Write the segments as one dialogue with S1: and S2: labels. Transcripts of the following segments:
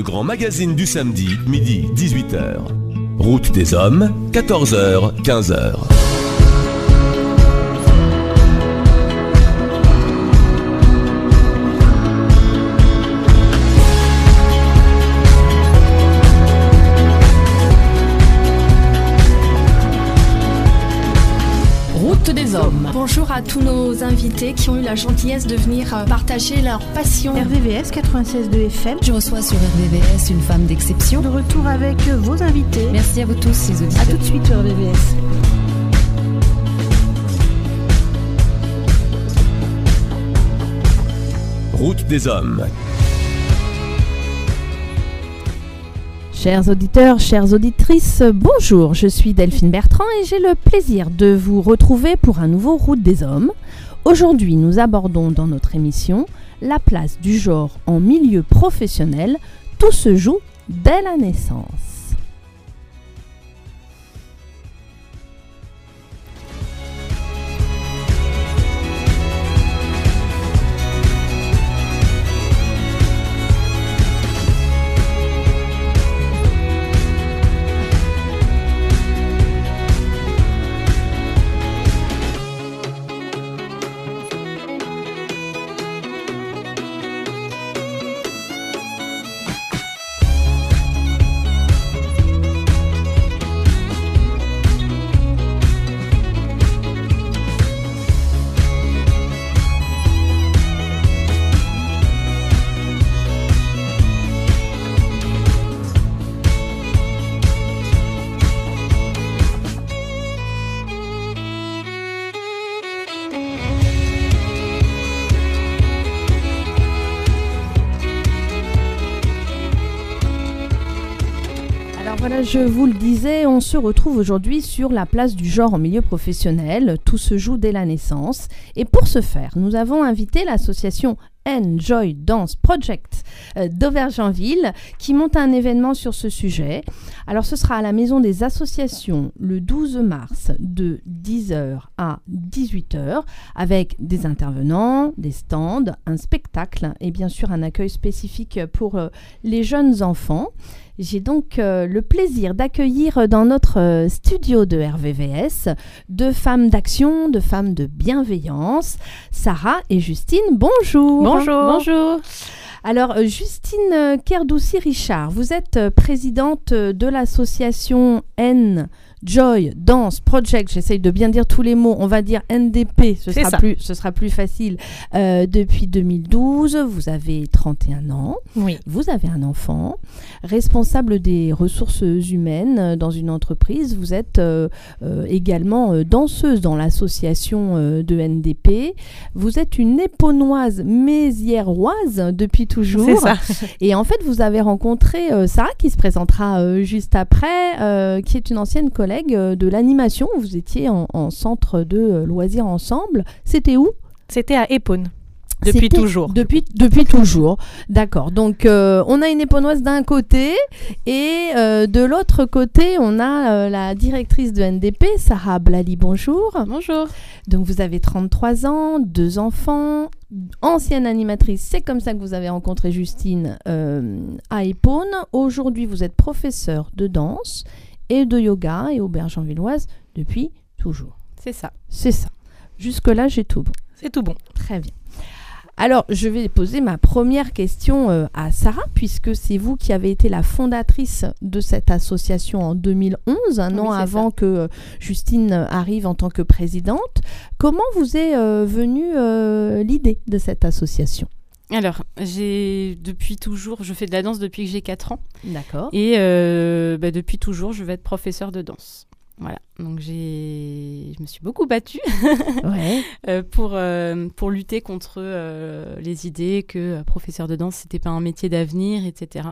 S1: le grand magazine du samedi, midi 18h. Route des hommes, 14h, 15h.
S2: À tous nos invités qui ont eu la gentillesse de venir euh, partager leur passion.
S3: RVVS 96.2 FM.
S4: Je reçois sur RVVS une femme d'exception.
S3: De retour avec vos invités.
S4: Merci à vous tous, les auditeurs.
S3: A tout de suite sur RVVS.
S1: Route des hommes.
S5: Chers auditeurs, chères auditrices, bonjour, je suis Delphine Bertrand et j'ai le plaisir de vous retrouver pour un nouveau Route des Hommes. Aujourd'hui, nous abordons dans notre émission la place du genre en milieu professionnel. Tout se joue dès la naissance. Je vous le disais, on se retrouve aujourd'hui sur la place du genre en milieu professionnel. Tout se joue dès la naissance. Et pour ce faire, nous avons invité l'association Enjoy Dance Project euh, d'Auvergenville qui monte un événement sur ce sujet. Alors ce sera à la Maison des Associations le 12 mars de 10h à 18h avec des intervenants, des stands, un spectacle et bien sûr un accueil spécifique pour euh, les jeunes enfants. J'ai donc euh, le plaisir d'accueillir dans notre euh, studio de RVVS deux femmes d'action, deux femmes de bienveillance, Sarah et Justine. Bonjour.
S3: Bonjour.
S5: Bonjour. Alors, euh, Justine euh, Kerdoussi-Richard, vous êtes euh, présidente euh, de l'association N. Joy Dance Project, j'essaye de bien dire tous les mots, on va dire NDP, ce, sera
S3: ça.
S5: plus, ce sera plus facile. Euh, depuis 2012, vous avez 31 ans,
S3: Oui.
S5: vous avez un enfant, responsable des ressources humaines euh, dans une entreprise, vous êtes euh, euh, également danseuse dans l'association de NDP, vous êtes une éponnoise mézièroise depuis toujours.
S3: Ça.
S5: Et en fait, vous avez rencontré Sarah qui se présentera juste après, qui est une ancienne collègue euh, de l'animation. Vous étiez en, en centre de euh, loisirs ensemble. C'était où?
S3: C'était à Épone. Depuis toujours.
S5: Depuis, depuis toujours. D'accord. Donc, euh, on a une éponnoise d'un côté et euh, de l'autre côté, on a euh, la directrice de NDP, Sarah Blali. Bonjour.
S3: Bonjour.
S5: Donc, vous avez 33 ans, deux enfants, ancienne animatrice. C'est comme ça que vous avez rencontré Justine euh, à Épône. Aujourd'hui, vous êtes professeur de danse et de yoga et aubergenvilloise depuis toujours.
S3: C'est ça.
S5: C'est ça. Jusque-là, j'ai tout bon.
S3: C'est tout bon.
S5: Très bien. Alors, je vais poser ma première question euh, à Sarah, puisque c'est vous qui avez été la fondatrice de cette association en 2011, un
S3: Oui,
S5: an avant que euh, Justine arrive en tant que présidente. Comment vous est euh, venue euh, l'idée de cette association?
S6: Alors, j'ai depuis toujours, je fais de la danse depuis que j'ai 4 ans.
S5: D'accord.
S6: Et euh, bah, depuis toujours, je vais être professeur de danse. Voilà. Donc, j'ai, je me suis beaucoup battue
S5: Ouais.
S6: euh, pour, euh, pour lutter contre euh, les idées que professeur de danse, c'était pas un métier d'avenir, etc.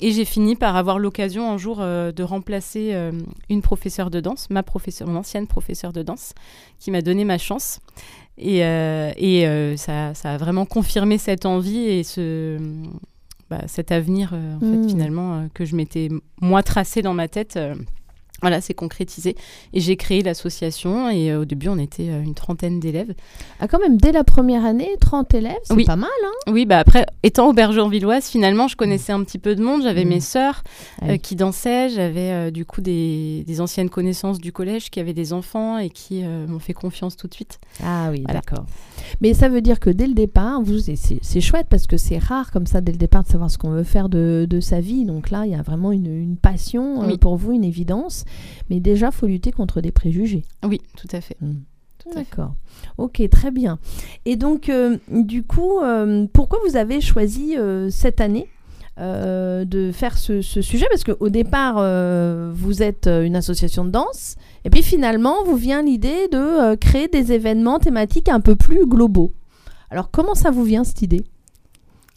S6: Et j'ai fini par avoir l'occasion un jour euh, de remplacer euh, une professeure de danse, ma professeure, mon ancienne professeure de danse, qui m'a donné ma chance. Et, euh, et euh, ça, ça a vraiment confirmé cette envie et ce, bah, cet avenir, euh, en
S5: Mm.
S6: fait, finalement, que je m'étais moi tracé dans ma tête. Voilà, c'est concrétisé. Et j'ai créé l'association et euh, au début, on était euh, une trentaine d'élèves.
S5: Ah, quand même, dès la première année, 30 élèves, c'est
S6: Oui.
S5: pas mal. Hein
S6: Oui, bah après, étant aubergenvilloise, finalement, je connaissais un petit peu de monde. J'avais
S5: Mm.
S6: mes sœurs
S5: Ah
S6: euh, qui dansaient. J'avais du coup des, des anciennes connaissances du collège qui avaient des enfants et qui m'ont fait confiance tout de suite.
S5: Ah oui,
S6: Voilà.
S5: d'accord. Mais ça veut dire que dès le départ, vous, c'est- chouette parce que c'est rare comme ça dès le départ de savoir ce qu'on veut faire de, de sa vie. Donc là, il y a vraiment une, une passion euh, pour vous, une évidence. Mais déjà, faut lutter contre des préjugés.
S6: Oui, tout à fait.
S5: Mm.
S6: Tout à fait.
S5: D'accord. Ok, très bien. Et donc, euh, du coup, euh, pourquoi vous avez choisi euh, cette année de faire ce, ce sujet? Parce qu'au départ, vous êtes une association de danse, et puis finalement, vous vient l'idée de euh, créer des événements thématiques un peu plus globaux. Alors, comment ça vous vient cette idée?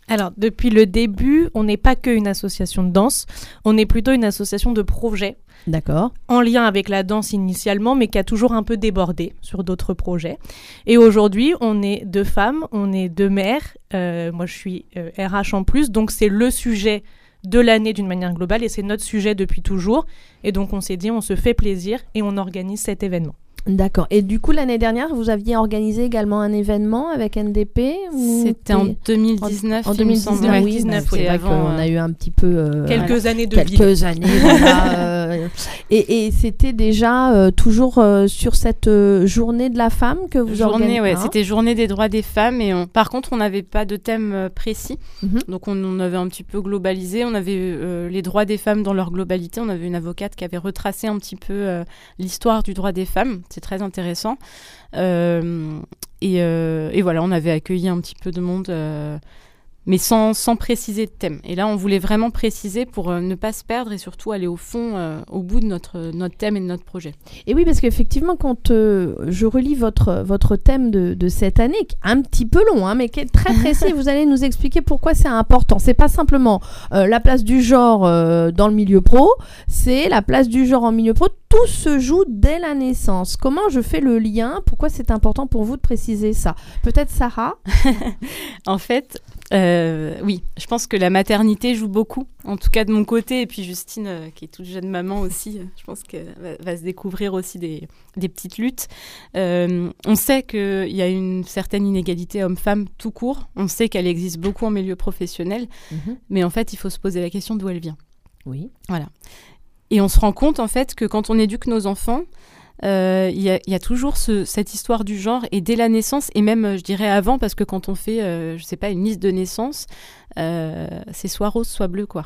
S3: Alors, depuis le début, on n'est pas qu'une association de danse, on est plutôt une association de projets
S5: D'accord.
S3: en lien avec la danse initialement, mais qui a toujours un peu débordé sur d'autres projets. Et aujourd'hui, on est deux femmes, on est deux mères. Euh, moi, je suis euh, RH en plus, donc c'est le sujet de l'année d'une manière globale et c'est notre sujet depuis toujours. Et donc, on s'est dit, on se fait plaisir et on organise cet événement.
S5: D'accord. Et du coup, l'année dernière, vous aviez organisé également un événement avec NDP
S6: C'était en
S5: t'es-
S6: 2019.
S5: en
S6: il me semble.
S5: 2019,
S6: Ouais,
S5: oui,
S6: 19,
S5: c'est
S6: oui, avant, euh,
S5: a eu un petit peu euh,
S3: Quelques années de vide.
S5: quelques années. voilà, euh, et et c'était déjà euh, toujours euh, sur cette euh, journée de la femme que vous
S6: journée, ouais,
S5: hein
S6: c'était journée des droits des femmes. Et on- par contre, on n'avait pas de thème précis.
S5: Mhm.
S6: Donc, on, on avait un petit peu globalisé. On avait les droits des femmes dans leur globalité. On avait une avocate qui avait retracé un petit peu l'histoire du droit des femmes. C'est très intéressant. Et, et voilà, on avait accueilli un petit peu de monde. Euh, mais sans, sans préciser de thème. Et là, on voulait vraiment préciser pour euh, ne pas se perdre et surtout aller au fond, euh, au bout de notre, notre thème et de notre projet.
S5: Et oui, parce qu'effectivement, quand euh, je relis votre, votre thème de, de cette année, qui est un petit peu long, hein, mais qui est très précis, vous allez nous expliquer pourquoi c'est important. C'est pas simplement euh, la place du genre euh, dans le milieu pro, c'est la place du genre en milieu pro. Tout se joue dès la naissance. Comment je fais le lien? Pourquoi c'est important pour vous de préciser ça? Peut-être Sarah?
S6: En fait, euh, oui, je pense que la maternité joue beaucoup, en tout cas de mon côté. Et puis Justine, euh, qui est toute jeune maman aussi, euh, je pense qu'elle va, va se découvrir aussi des, des petites luttes. Euh, on sait qu'il y a une certaine inégalité homme-femme tout court. On sait qu'elle existe beaucoup en milieu professionnel. Mais en fait, il faut se poser la question d'où elle vient.
S5: Oui.
S6: Et on se rend compte en fait que quand on éduque nos enfants, euh, il y, a- toujours ce- cette histoire du genre et dès la naissance et même euh, je dirais avant parce que quand on fait euh, je sais pas une liste de naissance euh, c'est soit rose soit bleu quoi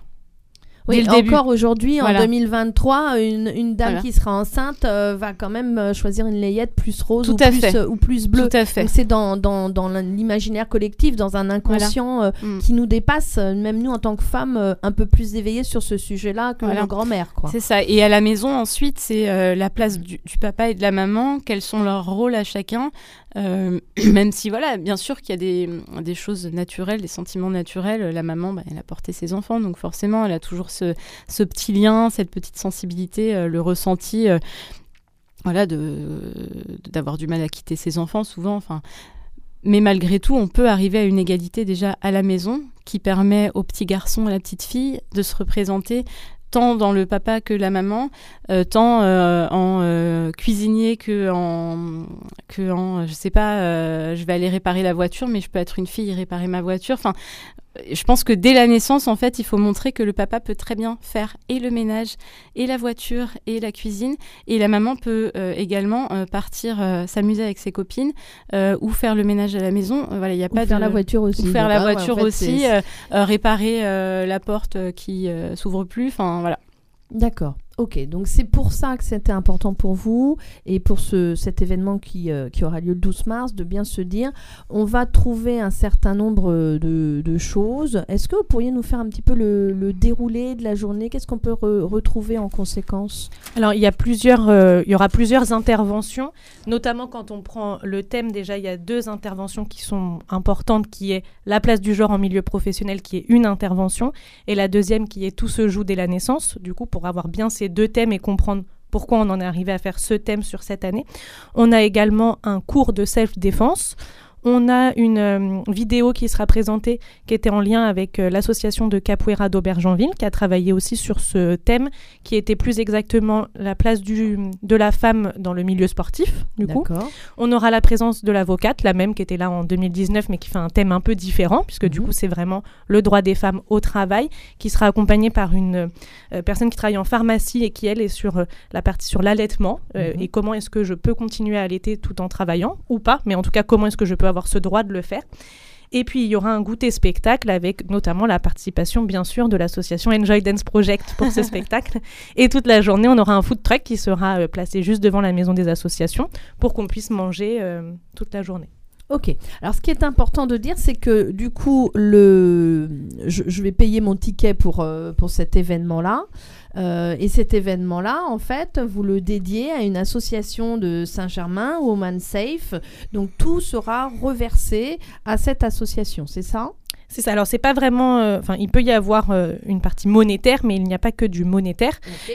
S5: Oui,
S6: Dès le début.
S5: encore aujourd'hui, en
S6: Voilà.
S5: 2023, une, une dame
S6: Voilà.
S5: qui sera enceinte euh, va quand même euh, choisir une layette plus rose ou, plus, euh, ou plus bleue.
S6: tout à fait
S5: c'est dans, dans, dans l'imaginaire collectif, dans un inconscient euh,
S6: Mm.
S5: qui nous dépasse, même nous en tant que femmes, un peu plus éveillées sur ce sujet-là que nos grands-mères. quoi.
S6: C'est ça. Et à la maison, ensuite, c'est la place du, du papa et de la maman. Quels sont leurs rôles à chacun? Euh, Même si, voilà, bien sûr qu'il y a des, choses naturelles, des sentiments naturels. La maman, bah, elle a porté ses enfants, donc forcément, elle a toujours ce, petit lien, cette petite sensibilité, euh, le ressenti. euh, voilà, d'avoir du mal à quitter ses enfants souvent. Enfin, mais malgré tout, on peut arriver à une égalité déjà à la maison qui permet au petit garçon, à la petite fille de se représenter tant dans le papa que la maman, euh, tant euh, en euh, cuisinier que en, que en, je sais pas, je vais aller réparer la voiture, mais je peux être une fille et réparer ma voiture. Je pense que dès la naissance, en fait, il faut montrer que le papa peut très bien faire et le ménage, et la voiture, et la cuisine, et la maman peut euh, également euh, partir euh, s'amuser avec ses copines ou faire le ménage à la maison. Voilà, il n'y a
S5: Ou
S6: pas
S5: faire
S6: de
S5: la voiture aussi.
S6: ou faire la
S5: ah ouais, en
S6: voiture
S5: fait,
S6: aussi, réparer la porte qui s'ouvre plus. Enfin voilà.
S5: D'accord. Ok, donc c'est pour ça que c'était important pour vous et pour ce, cet événement qui, euh, qui aura lieu le 12 mars, de bien se dire, on va trouver un certain nombre de, de choses. Est-ce que vous pourriez nous faire un petit peu le, le déroulé de la journée? Qu'est-ce qu'on peut re- retrouver en conséquence?
S3: Alors, il y, a plusieurs, euh, il y aura plusieurs interventions, notamment quand on prend le thème, déjà, il y a deux interventions qui sont importantes, qui est la place du genre en milieu professionnel, qui est une intervention, et la deuxième qui est tout se joue dès la naissance, du coup, pour avoir bien ces deux thèmes et comprendre pourquoi on en est arrivé à faire ce thème sur cette année. On a également un cours de self-défense. On a une euh, vidéo qui sera présentée qui était en lien avec euh, l'association de Capoeira d'Aubergenville qui a travaillé aussi sur ce thème qui était plus exactement la place du, de la femme dans le milieu sportif. Du coup, on aura la présence de l'avocate, la même qui était là en 2019 mais qui fait un thème un peu différent puisque du
S5: Mhm.
S3: coup c'est vraiment le droit des femmes au travail qui sera accompagnée par une euh, personne qui travaille en pharmacie et qui elle est sur la partie sur l'allaitement
S5: Mhm.
S3: et comment est-ce que je peux continuer à allaiter tout en travaillant ou pas, mais en tout cas comment est-ce que je peux avoir ce droit de le faire. Et puis il y aura un goûter spectacle avec notamment la participation bien sûr de l'association Enjoy Dance Project pour ce spectacle. Et toute la journée on aura un food truck qui sera euh, placé juste devant la maison des associations pour qu'on puisse manger euh, toute la journée.
S5: Ok. Alors, ce qui est important de dire, c'est que du coup, le, je, je vais payer mon ticket pour, euh, pour cet événement-là. Euh, et cet événement-là, en fait, vous le dédiez à une association de Saint-Germain, Woman Safe. Donc, tout sera reversé à cette association, c'est ça?
S3: C'est ça. Alors c'est pas vraiment. euh, Enfin, il peut y avoir euh, une partie monétaire, mais il n'y a pas que du monétaire.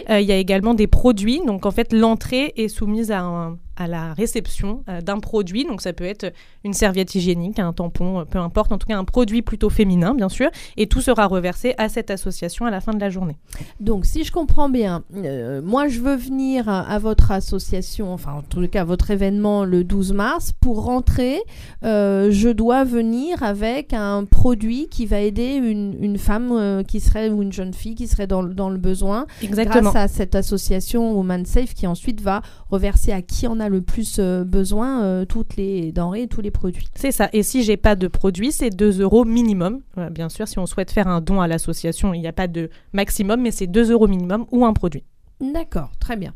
S3: Euh, il y a également des produits. Donc en fait, l'entrée est soumise à, un- à la réception euh, d'un produit. Donc ça peut être une serviette hygiénique, un tampon, euh, peu importe. En tout cas, un produit plutôt féminin, bien sûr. Et tout sera reversé à cette association à la fin de la journée.
S5: Donc, si je comprends bien, euh, moi, je veux venir à, à votre association, enfin, en tout cas, à votre événement le 12 mars. Pour rentrer, euh, je dois venir avec un produit qui va aider une, une femme euh, qui serait, ou une jeune fille qui serait dans, le- dans le besoin,
S3: Exactement.
S5: grâce à cette association Woman Safe qui ensuite va reverser à qui en a le plus euh, besoin euh, toutes les denrées tous les produits.
S3: C'est ça. Et si j'ai pas de produit, c'est 2 euros minimum. Bien sûr, si on souhaite faire un don à l'association, il n'y a pas de maximum, mais c'est 2 euros minimum ou un produit.
S5: D'accord, très bien.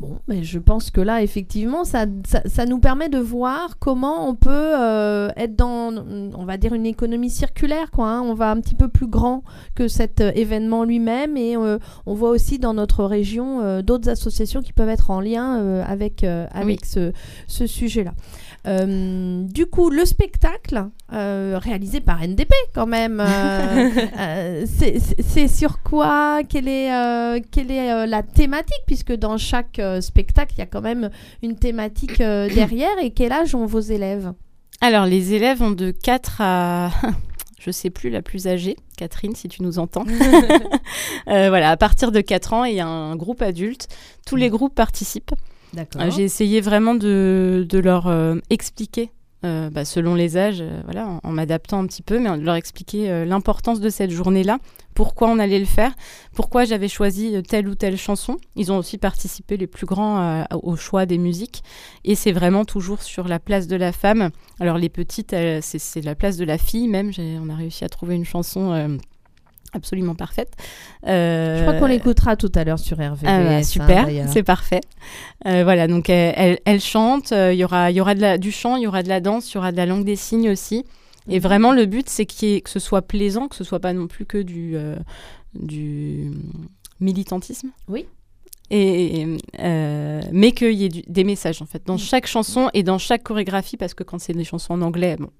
S5: Bon, mais je pense que là, effectivement, ça, ça, ça nous permet de voir comment on peut euh, être dans, on va dire, une économie circulaire. Quoi, hein. On va un petit peu plus grand que cet euh, événement lui-même et euh, on voit aussi dans notre région d'autres associations qui peuvent être en lien avec, avec ce, ce sujet-là. Euh, du coup, le spectacle euh, réalisé par NDP quand même, euh, c'est- sur quoi Quelle est, quelle est la thématique Puisque dans chaque spectacle, il y a quand même une thématique derrière. Et quel âge ont vos élèves?
S6: Alors, les élèves ont de 4 à. Je sais plus, la plus âgée, Catherine, si tu nous entends. Euh, voilà, à partir de 4 ans, il y a un groupe adulte. Tous les groupes participent. Euh, J'ai essayé vraiment de, leur euh, expliquer, euh, bah, selon les âges, voilà, en, en m'adaptant un petit peu, mais de leur expliquer l'importance de cette journée-là, pourquoi on allait le faire, pourquoi j'avais choisi telle ou telle chanson. Ils ont aussi participé, les plus grands, au choix des musiques. Et c'est vraiment toujours sur la place de la femme. Alors les petites, c'est la place de la fille même. On a réussi à trouver une chanson absolument parfaite. Euh,
S5: Je crois qu'on l'écoutera tout à l'heure sur RVVS.
S6: ah bah,
S5: hein,
S6: super, c'est parfait. Euh, voilà, donc elle, elle, elle chante, euh, il y aura, y aura de la, du chant, il y aura de la danse, il y aura de la langue des signes aussi. Et
S5: Mhm.
S6: vraiment, le but, c'est que ce soit plaisant, que ce soit pas non plus que du, euh, du militantisme.
S5: Oui.
S6: Et, euh, mais qu'il y ait du- des messages, en fait, dans chaque chanson et dans chaque chorégraphie, parce que quand c'est des chansons en anglais, bon,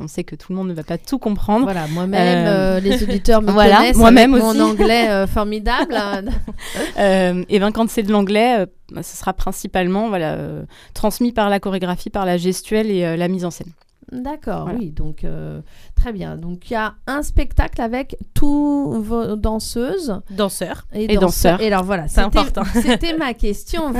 S6: on sait que tout le monde ne va pas tout comprendre.
S5: Voilà, moi-même,
S6: Euh,
S5: euh, les auditeurs me
S6: voilà,
S5: connaissent
S6: moi-même aussi.
S5: mon anglais euh, formidable.
S6: et ben quand c'est de l'anglais, bah, ce sera principalement voilà, transmis par la chorégraphie, par la gestuelle et la mise en scène.
S5: D'accord,
S6: Voilà.
S5: oui, donc euh, très bien. Donc il y a un spectacle avec tous vos danseuses
S3: Danseur.
S5: et,
S6: Et danseurs.
S5: Et alors voilà,
S3: C'est important.
S5: C'était ma question.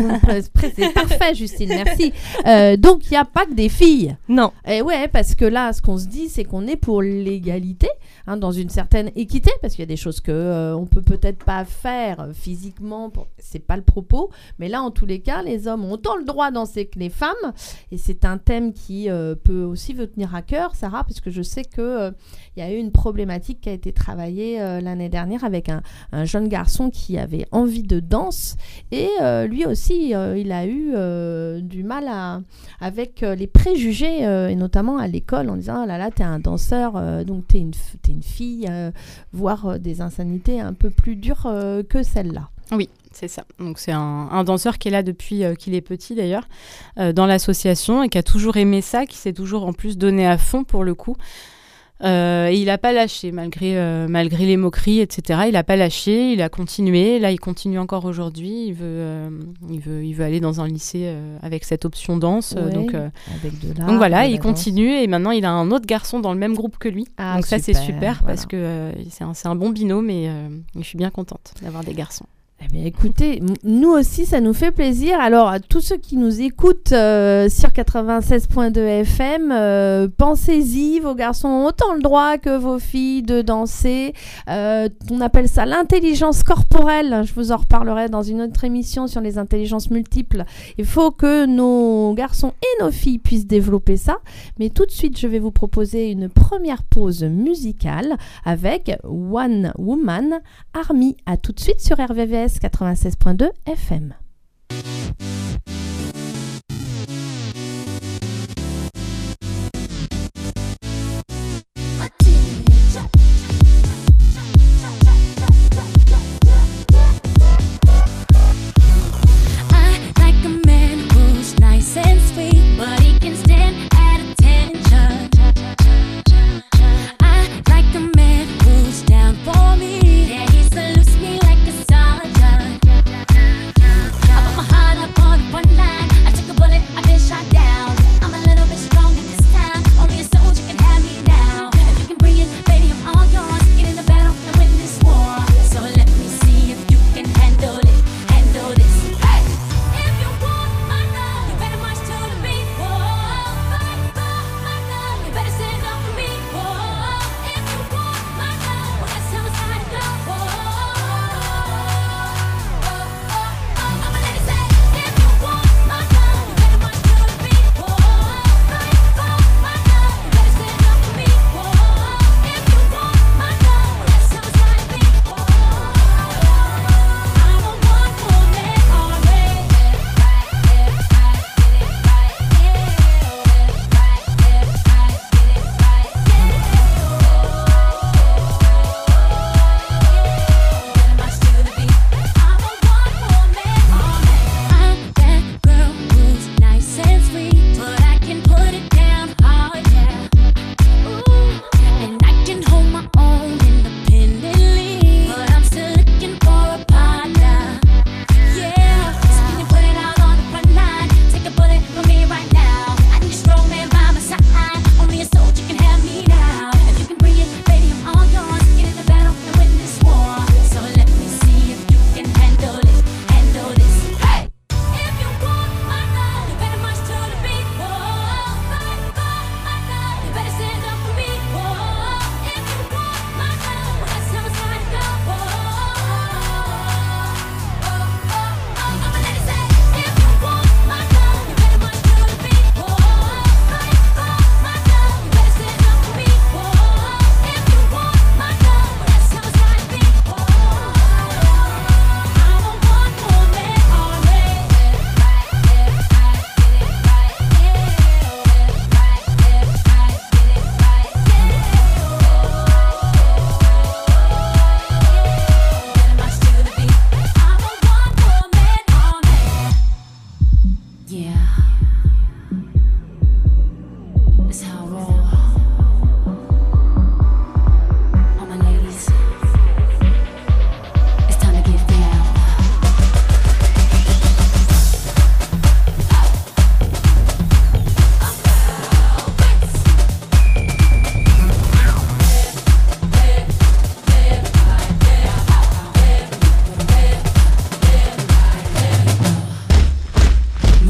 S5: C'est parfait, Justine, merci. Euh, donc il n'y a pas que des filles.
S3: Non.
S5: Et ouais, parce que là, ce qu'on se dit, c'est qu'on est pour l'égalité, hein, dans une certaine équité, parce qu'il y a des choses que euh, on peut peut-être pas faire euh, physiquement, pour... c'est pas le propos, mais là, en tous les cas, les hommes ont autant le droit de danser que les femmes, et c'est un thème qui peut aussi vous tenir à cœur, Sarah, parce que je sais que euh, y a eu une problématique qui a été travaillée euh, l'année dernière avec un, un jeune garçon qui avait envie de danse, et euh, lui aussi, euh, il a eu du mal avec les préjugés, et notamment à l'école, en disant, ah là là, t'es un danseur, donc t'es une, t'es une fille, voire des insanités un peu plus dures que celle-là.
S6: Oui, c'est ça. Donc c'est un, un danseur qui est là depuis euh, qu'il est petit d'ailleurs, euh, dans l'association et qui a toujours aimé ça, qui s'est toujours en plus donné à fond pour le coup. Euh, et il n'a pas lâché, malgré, malgré les moqueries, etc. Il n'a pas lâché, il a continué. Là, il continue encore aujourd'hui. Il, veut, il, veut, il veut aller dans un lycée avec cette option danse.
S7: Ouais,
S6: donc,
S7: Avec de l'art,
S6: donc voilà, il continue. Et maintenant, il a un autre garçon dans le même groupe que lui.
S7: Ah,
S6: donc ça, c'est
S7: super, voilà.
S6: parce que c'est un, un bon binôme et je suis bien contente d'avoir des garçons.
S7: Eh bien, écoutez, nous aussi, ça nous fait plaisir. Alors, à tous ceux qui nous écoutent euh, sur 96.2 FM, euh, pensez-y, vos garçons ont autant le droit que vos filles de danser. Euh, on appelle ça l'intelligence corporelle. Je vous en reparlerai dans une autre émission sur les intelligences multiples. Il faut que nos garçons et nos filles puissent développer ça. Mais tout de suite, je vais vous proposer une première pause musicale avec One Woman Army. À tout de suite sur RVVS 96.2 FM.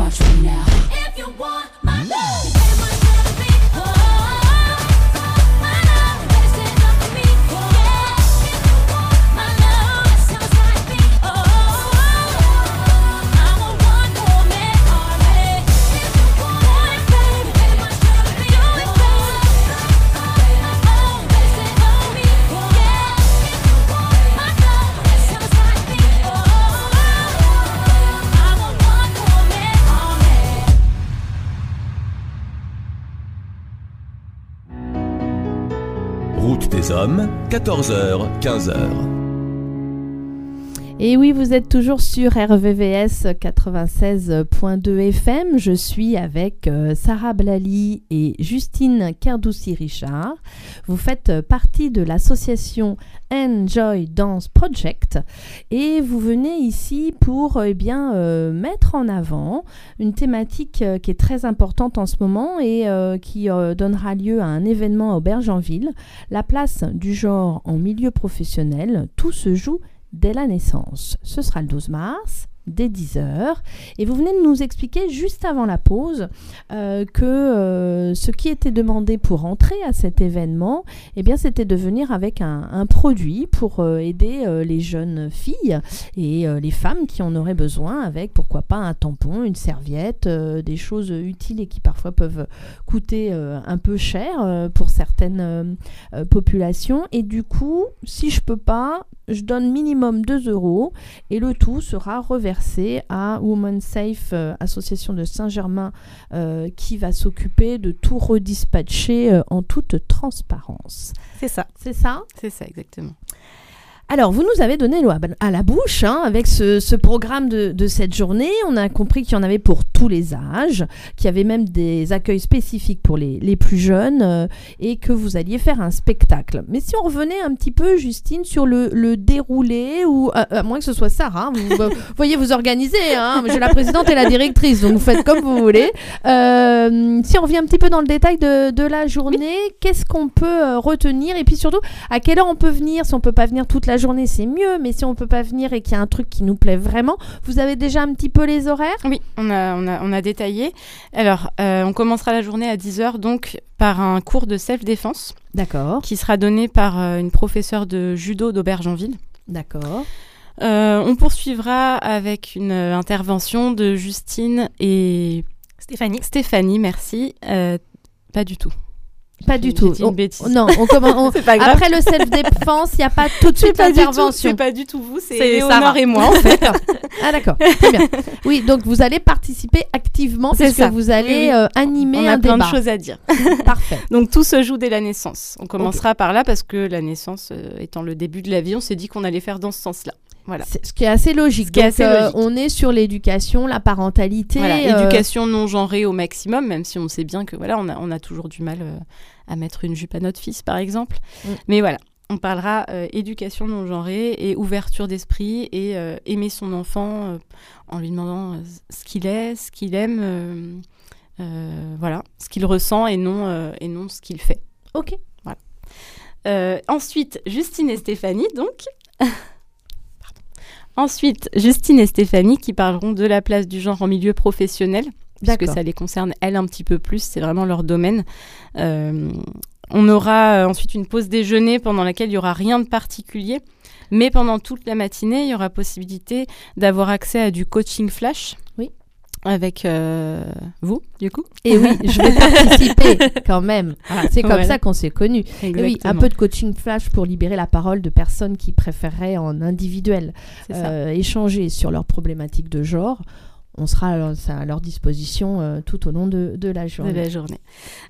S8: Now. If you want
S1: 14h, 15h.
S5: Et oui, vous êtes toujours sur RVVS 96.2 FM. Je suis avec euh, Sarah Blali et Justine Kerdoussi-Richard. Vous faites euh, partie de l'association Enjoy Dance Project et vous venez ici pour eh bien, euh, mettre en avant une thématique euh, qui est très importante en ce moment et euh, qui euh, donnera lieu à un événement à Aubergenville. La place du genre en milieu professionnel, tout se joue dès la naissance. Ce sera le 12 mars dès 10h. Et vous venez de nous expliquer juste avant la pause euh, que euh, ce qui était demandé pour entrer à cet événement, eh bien, c'était de venir avec un, produit pour euh, aider les jeunes filles et les femmes qui en auraient besoin avec, pourquoi pas, un tampon, une serviette, des choses utiles et qui parfois peuvent coûter un peu cher pour certaines populations. Et du coup, si je peux pas, je donne minimum 2 euros et le tout sera reversé à Women Safe, euh, association de Saint-Germain, euh, qui va s'occuper de tout redispatcher euh, en toute transparence.
S3: C'est ça.
S5: C'est ça?
S6: C'est ça, exactement.
S5: Alors, vous nous avez donné l'eau à- la bouche hein, avec ce, ce programme de, de cette journée. On a compris qu'il y en avait pour tous les âges, qu'il y avait même des accueils spécifiques pour les, les plus jeunes euh, et que vous alliez faire un spectacle. Mais si on revenait un petit peu, Justine, sur le, le déroulé, ou à, à moins que ce soit Sarah, hein, vous, vous voyez vous organiser. Hein, j'ai la présidente et la directrice, donc vous faites comme vous voulez. Euh, si on revient un petit peu dans le détail de, de la journée, qu'est-ce qu'on peut euh, retenir? Et puis surtout, à quelle heure on peut venir Si on peut pas venir toute la journée, c'est mieux. Mais si on peut pas venir et qu'il y a un truc qui nous plaît vraiment, vous avez déjà un petit peu les horaires?
S6: Oui, on a, on a, on a détaillé. Alors, euh, on commencera la journée à 10h, donc par un cours de self-défense
S5: D'accord,
S6: qui sera donné par euh, une professeure de judo d'Aubergenville.
S5: d'accord.
S6: Euh, on poursuivra avec une intervention de Justine et
S3: Stéphanie.
S6: Stéphanie, merci. Euh, pas du tout.
S5: Pas du tout.
S6: une
S5: On- non, on commence. on-. Après le self-défense, il n'y a pas tout de suite
S6: pas, c'est pas du tout vous, c'est
S3: Sarah.
S6: et moi en fait.
S5: Ah d'accord, très bien. Oui, donc vous allez participer activement
S6: C'est
S5: puisque
S6: ça.
S5: vous allez
S6: Oui, oui.
S5: euh, animer
S6: on
S5: un
S6: a plein
S5: débat.
S6: de choses à dire.
S5: Parfait.
S6: Donc tout se joue dès la naissance. On commencera par là parce que la naissance euh, étant le début de la vie, on s'est dit qu'on allait faire dans ce sens-là. Voilà.
S5: Ce qui est assez logique.
S6: Ce qui est
S5: Donc,
S6: assez
S5: euh,
S6: logique.
S5: on est sur l'éducation, la parentalité.
S6: Voilà,
S5: euh,
S6: éducation non genrée au maximum, même si on sait bien que voilà, on a, on a toujours du mal euh, à mettre une jupe à notre fils, par exemple.
S5: Mm.
S6: Mais voilà, on parlera éducation non genrée et ouverture d'esprit et aimer son enfant en lui demandant ce qu'il est, ce qu'il aime, voilà, ce qu'il ressent et non, et non ce qu'il fait.
S5: Ok.
S6: Euh, ensuite, Justine et Stéphanie, donc. Ensuite, Justine et Stéphanie qui parleront de la place du genre en milieu professionnel, puisque ça les concerne elles un petit peu plus, c'est vraiment leur domaine. Euh, on aura euh, ensuite une pause déjeuner pendant laquelle il n'y aura rien de particulier, mais pendant toute la matinée, il y aura possibilité d'avoir accès à du coaching flash.
S5: Oui.
S6: Avec euh, vous, du coup.
S5: Et oui, je vais participer quand même. Voilà, c'est comme
S6: Voilà.
S5: ça qu'on s'est connus. Et oui, un peu de coaching flash pour libérer la parole de personnes qui préféreraient en individuel euh, échanger sur leurs problématiques de genre. On sera à leur, à leur disposition euh, tout au long de, de la
S6: de
S5: journée.
S6: la journée.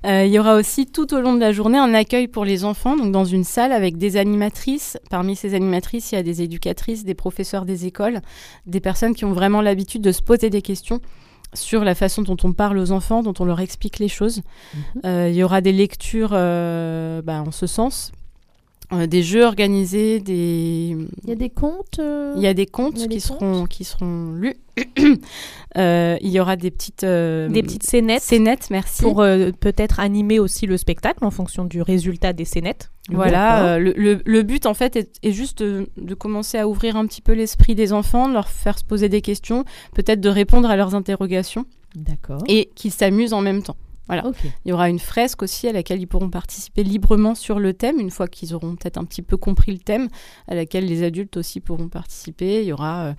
S6: Euh, il y aura aussi tout au long de la journée un accueil pour les enfants, donc dans une salle avec des animatrices. Parmi ces animatrices, il y a des éducatrices, des professeurs des écoles, des personnes qui ont vraiment l'habitude de se poser des questions sur la façon dont on parle aux enfants, dont on leur explique les choses.
S5: Mhm.
S6: Euh, il y aura des lectures bah, en ce sens, euh, des jeux organisés, des...
S5: Il y a des comptes euh,
S6: Il y a des contes
S5: y a des
S6: qui, seront, qui seront lus. Euh, il y aura des petites, euh,
S3: Des petites scénettes
S6: scénettes, merci.
S3: pour euh, peut-être animer aussi le spectacle en fonction du résultat des scénettes.
S6: Voilà, euh, le, le- le but en fait est, est juste de, de commencer à ouvrir un petit peu l'esprit des enfants, de leur faire se poser des questions, peut-être de répondre à leurs interrogations
S5: D'accord.
S6: et qu'ils s'amusent en même temps. Il y aura une fresque aussi à laquelle ils pourront participer librement sur le thème, une fois qu'ils auront peut-être un petit peu compris le thème, à laquelle les adultes aussi pourront participer. Il y aura euh,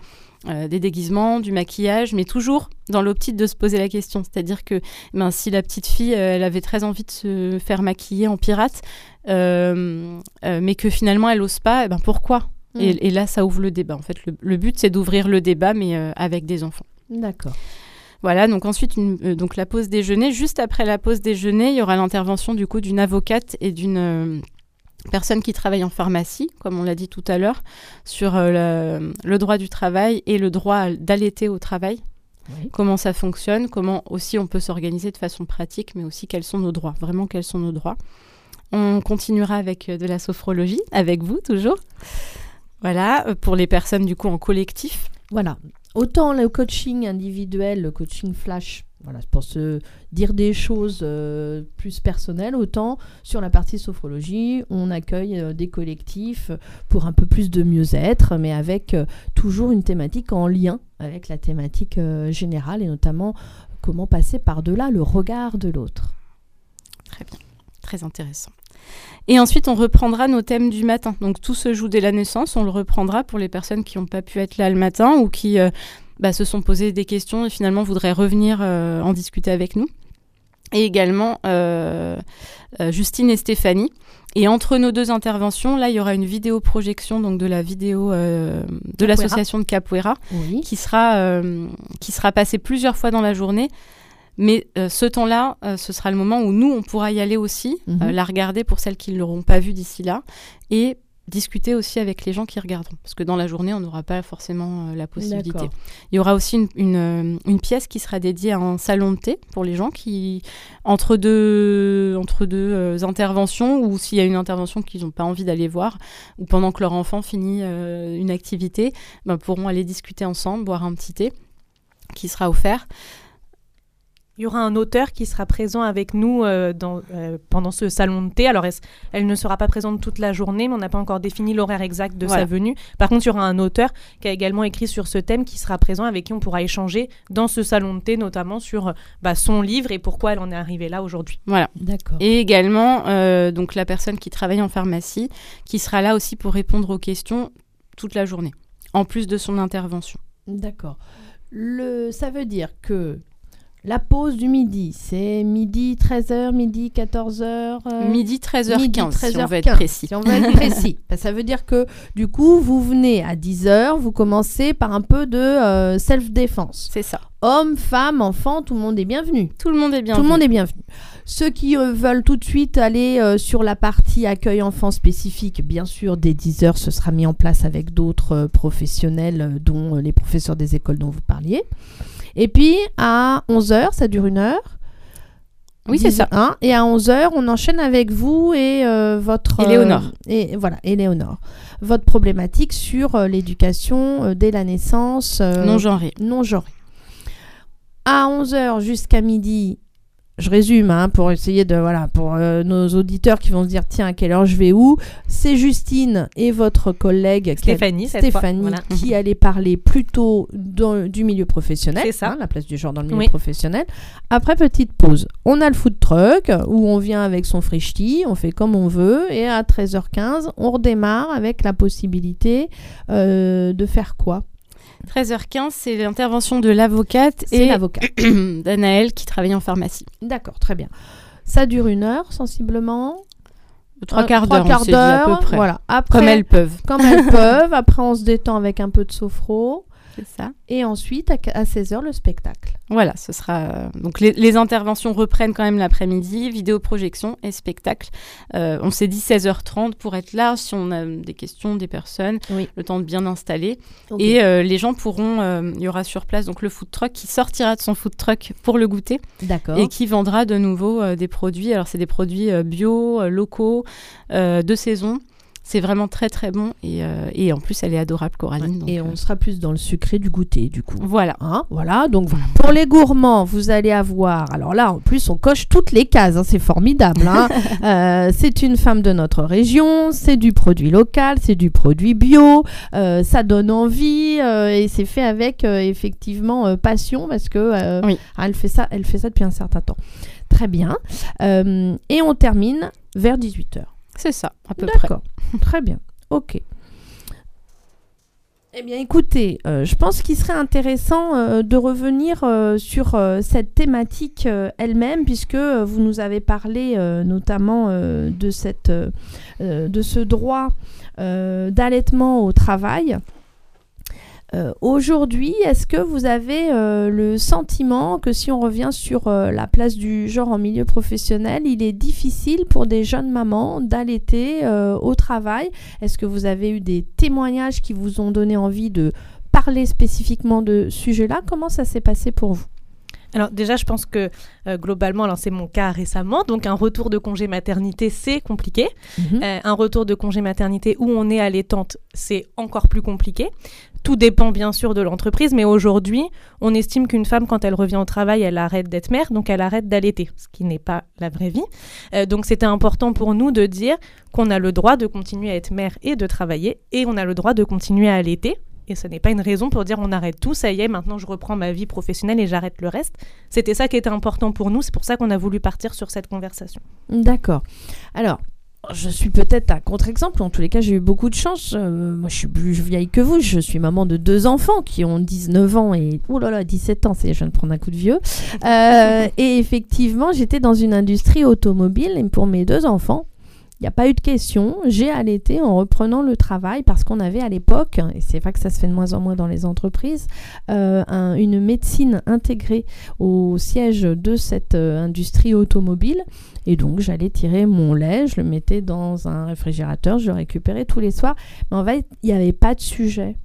S6: euh, des déguisements, du maquillage, mais toujours dans l'optique de se poser la question. C'est-à-dire que ben, si la petite fille, euh, elle avait très envie de se faire maquiller en pirate, euh, mais que finalement elle n'ose pas, eh ben pourquoi?
S5: Mm.
S6: et, et là, ça ouvre le débat. En fait, le, le but, c'est d'ouvrir le débat, mais avec des enfants.
S5: D'accord.
S6: Voilà, donc ensuite, une- euh, donc la pause déjeuner. Juste après la pause déjeuner, il y aura l'intervention du coup d'une avocate et d'une euh, personnes qui travaillent en pharmacie, comme on l'a dit tout à l'heure, sur euh, le, le droit du travail et le droit d'allaiter au travail.
S5: Oui.
S6: Comment ça fonctionne, comment aussi on peut s'organiser de façon pratique, mais aussi quels sont nos droits, vraiment quels sont nos droits. On continuera avec de la sophrologie, avec vous toujours. Voilà, pour les personnes du coup en collectif.
S5: Voilà. Autant le coaching individuel, le coaching flash, voilà, pour se dire des choses euh, plus personnelles, autant sur la partie sophrologie, on accueille euh, des collectifs pour un peu plus de mieux-être, mais avec euh, toujours une thématique en lien avec la thématique générale et notamment comment passer par-delà le regard de l'autre.
S6: Très bien, très intéressant. Et ensuite, on reprendra nos thèmes du matin. Donc tout se joue dès la naissance, on le reprendra pour les personnes qui n'ont pas pu être là le matin ou qui euh, bah, se sont posées des questions et finalement voudraient revenir euh, en discuter avec nous. Et également euh, Justine et Stéphanie. Et entre nos deux interventions, là, il y aura une vidéo projection donc de la vidéo euh, de l'association de Capoeira
S5: Oui.
S6: qui sera, euh, qui sera passé plusieurs fois dans la journée. Mais euh, ce temps-là, euh, ce sera le moment où nous, on pourra y aller aussi,
S5: Mhm.
S6: euh, la regarder pour celles qui ne l'auront pas vue d'ici là, et discuter aussi avec les gens qui regarderont. Parce que dans la journée, on n'aura pas forcément la possibilité. Il y aura aussi une, une, une pièce qui sera dédiée à un salon de thé pour les gens qui, entre deux, entre deux interventions, ou s'il y a une intervention qu'ils n'ont pas envie d'aller voir, ou pendant que leur enfant finit une activité, ben, pourront aller discuter ensemble, boire un petit thé qui sera offert.
S3: Il y aura un auteur qui sera présent avec nous euh, dans, euh, pendant ce salon de thé. Alors, elle, elle ne sera pas présente toute la journée, mais on n'a pas encore défini l'horaire exact de
S6: Voilà.
S3: sa venue. Par contre, il y aura un auteur qui a également écrit sur ce thème qui sera présent, avec qui on pourra échanger dans ce salon de thé, notamment sur euh, bah, son livre et pourquoi elle en est arrivée là aujourd'hui.
S6: Voilà.
S5: D'accord.
S6: Et également, euh, donc la personne qui travaille en pharmacie, qui sera là aussi pour répondre aux questions toute la journée, en plus de son intervention.
S5: D'accord. Le, ça veut dire que la pause du midi, c'est midi 13h, midi 14h
S6: Midi 13h15,
S5: midi,
S6: si on veut
S5: 13h15,
S6: être précis.
S5: Si on veut être précis. Ben, ça veut dire que du coup, vous venez à 10h, vous commencez par un peu de euh, self-défense.
S6: C'est ça.
S5: Hommes, femmes, enfants, tout le monde est bienvenu.
S6: Tout le monde est bien.
S5: Tout le monde est bienvenu. Ceux qui euh, veulent tout de suite aller euh, sur la partie accueil enfant spécifique, bien sûr, dès 10h, ce sera mis en place avec d'autres euh, professionnels, euh, dont euh, les professeurs des écoles dont vous parliez. Et puis, à 11h, ça dure une heure.
S6: Oui, c'est
S5: 10,
S6: ça.
S5: hein, et à 11h, on enchaîne avec vous et euh, votre...
S6: Éléonore.
S5: euh, et voilà, Éléonore. Votre problématique sur euh, l'éducation euh, dès la naissance. euh,
S6: Non genré.
S5: non genré. À 11h jusqu'à midi, je résume hein, pour essayer de voilà pour euh, nos auditeurs qui vont se dire tiens à quelle heure je vais où c'est Justine et votre collègue qui a-
S3: Stéphanie, fois.
S5: Stéphanie
S3: Voilà.
S5: qui allait parler plutôt dans- du milieu professionnel
S3: C'est ça.
S5: hein, la place du genre dans le milieu
S3: Oui.
S5: professionnel après petite pause on a le food truck où on vient avec son frichti on fait comme on veut et à 13h15 on redémarre avec la possibilité euh, de faire quoi?
S6: 13h15, c'est l'intervention de l'avocate et
S5: l'avocat
S6: d'Anaël qui travaille en pharmacie.
S5: D'accord, très bien. Ça dure une heure sensiblement.
S6: Trois quarts
S5: trois
S6: d'heure, on
S5: quarts
S6: dit à
S5: d'heure,
S6: peu près.
S5: Voilà. Après,
S6: Comme elles peuvent.
S5: comme elles peuvent. Après, on se détend avec un peu de sophro.
S6: C'est ça.
S5: Et ensuite, à, 16h, le spectacle.
S6: Voilà, ce sera. euh, Donc les, les interventions reprennent quand même l'après-midi, vidéo-projection et spectacle. Euh, on s'est dit 16h30 pour être là si on a des questions, des personnes,
S5: Oui.
S6: le temps de bien installer. Et euh, les gens pourront. euh, Il y aura sur place donc le food truck qui sortira de son food truck pour le goûter
S5: D'accord.
S6: et qui vendra de nouveau des produits. Alors c'est des produits bio, locaux, de saison. C'est vraiment très très bon et, euh, et en plus elle est adorable Coraline. donc,
S5: Et
S6: euh,
S5: on sera plus dans le sucré du goûter, du coup.
S6: Voilà.
S5: Hein, voilà, donc voilà. Pour les gourmands, vous allez avoir. Alors là, en plus, on coche toutes les cases. hein, c'est formidable. hein. Euh, c'est une femme de notre région. C'est du produit local. C'est du produit bio. euh, ça donne envie euh, et c'est fait avec euh, effectivement euh, passion parce que euh,
S6: Oui.
S5: ah, elle fait ça. Elle fait ça depuis un certain temps. Très bien. Euh, et on termine vers 18 h
S6: C'est ça, à peu près.
S5: D'accord. Très bien. Ok. Eh bien, écoutez, euh, je pense qu'il serait intéressant euh, de revenir euh, sur cette thématique elle-même, puisque vous nous avez parlé notamment de, cette, de ce droit d'allaitement au travail. Euh, Aujourd'hui, est-ce que vous avez euh, le sentiment que si on revient sur euh, la place du genre en milieu professionnel, il est difficile pour des jeunes mamans d'allaiter au travail? Est-ce que vous avez eu des témoignages qui vous ont donné envie de parler spécifiquement de ce sujet-là? Comment ça s'est passé pour vous?
S3: Alors déjà, je pense que euh, globalement, alors c'est mon cas récemment, donc un retour de congé maternité, c'est compliqué.
S5: Mhm.
S3: Euh, un retour de congé maternité où on est allaitante, c'est encore plus compliqué. Tout dépend bien sûr de l'entreprise, mais aujourd'hui, on estime qu'une femme, quand elle revient au travail, elle arrête d'être mère, donc elle arrête d'allaiter, ce qui n'est pas la vraie vie. Euh, donc c'était important pour nous de dire qu'on a le droit de continuer à être mère et de travailler, et on a le droit de continuer à allaiter. Et ce n'est pas une raison pour dire on arrête tout, ça y est, maintenant je reprends ma vie professionnelle et j'arrête le reste. C'était ça qui était important pour nous, c'est pour ça qu'on a voulu partir sur cette conversation.
S5: D'accord. Alors, je suis peut-être un contre-exemple. En tous les cas, j'ai eu beaucoup de chance. Euh, moi, je suis plus vieille que vous. Je suis maman de deux enfants qui ont 19 ans et oh là là, 17 ans. C'est, je viens de prendre un coup de vieux. Euh, et effectivement, j'étais dans une industrie automobile et pour mes deux enfants, il n'y a pas eu de question. J'ai allaité en reprenant le travail parce qu'on avait à l'époque, et c'est vrai que ça se fait de moins en moins dans les entreprises, euh, un- une médecine intégrée au siège de cette euh, industrie automobile. Et donc, j'allais tirer mon lait, je le mettais dans un réfrigérateur, je le récupérais tous les soirs. Mais en fait, il n'y avait pas de sujet.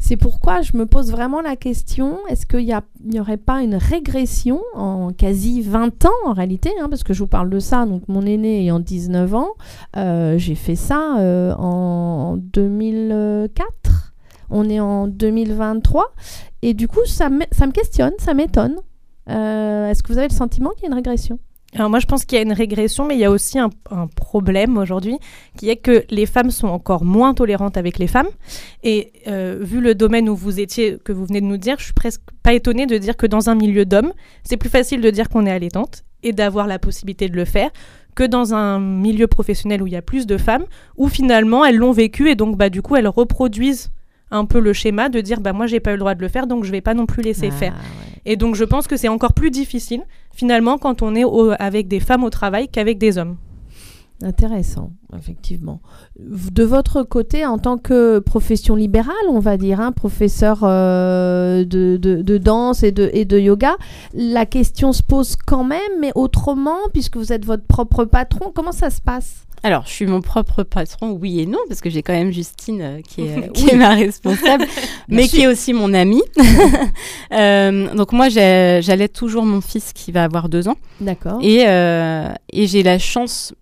S5: C'est pourquoi je me pose vraiment la question, est-ce qu'il n'y aurait pas une régression en quasi 20 ans en réalité hein, Parce que je vous parle de ça, donc mon aîné ayant 19 ans, euh, j'ai fait ça euh, en 2004, on est en 2023, et du coup ça me, questionne, ça m'étonne. Euh, est-ce que vous avez le sentiment qu'il y a une régression?
S3: Alors moi je pense qu'il y a une régression, mais il y a aussi un, problème aujourd'hui, qui est que les femmes sont encore moins tolérantes avec les femmes. Et euh, vu le domaine où vous étiez, que vous venez de nous dire, je suis presque pas étonnée de dire que dans un milieu d'hommes, c'est plus facile de dire qu'on est allaitante et d'avoir la possibilité de le faire que dans un milieu professionnel où il y a plus de femmes, où finalement elles l'ont vécu et donc bah du coup elles reproduisent un peu le schéma de dire bah moi j'ai pas eu le droit de le faire donc je vais pas non plus laisser
S5: Ah,
S3: faire.
S5: ouais.
S3: Et donc je pense que c'est encore plus difficile finalement quand on est au- avec des femmes au travail qu'avec des hommes.
S5: Intéressant, effectivement. De votre côté, en tant que profession libérale, on va dire, hein, professeur euh, de, de- de danse et de, et de yoga, la question se pose quand même, mais autrement, puisque vous êtes votre propre patron, comment ça se passe?
S6: Alors, je suis mon propre patron, oui et non, parce que j'ai quand même Justine euh, qui est, qui est ma responsable, mais qui est aussi mon amie. Euh, donc moi, j'allais toujours mon fils qui va avoir deux ans,
S5: D'accord.
S6: et, euh, et j'ai la chance,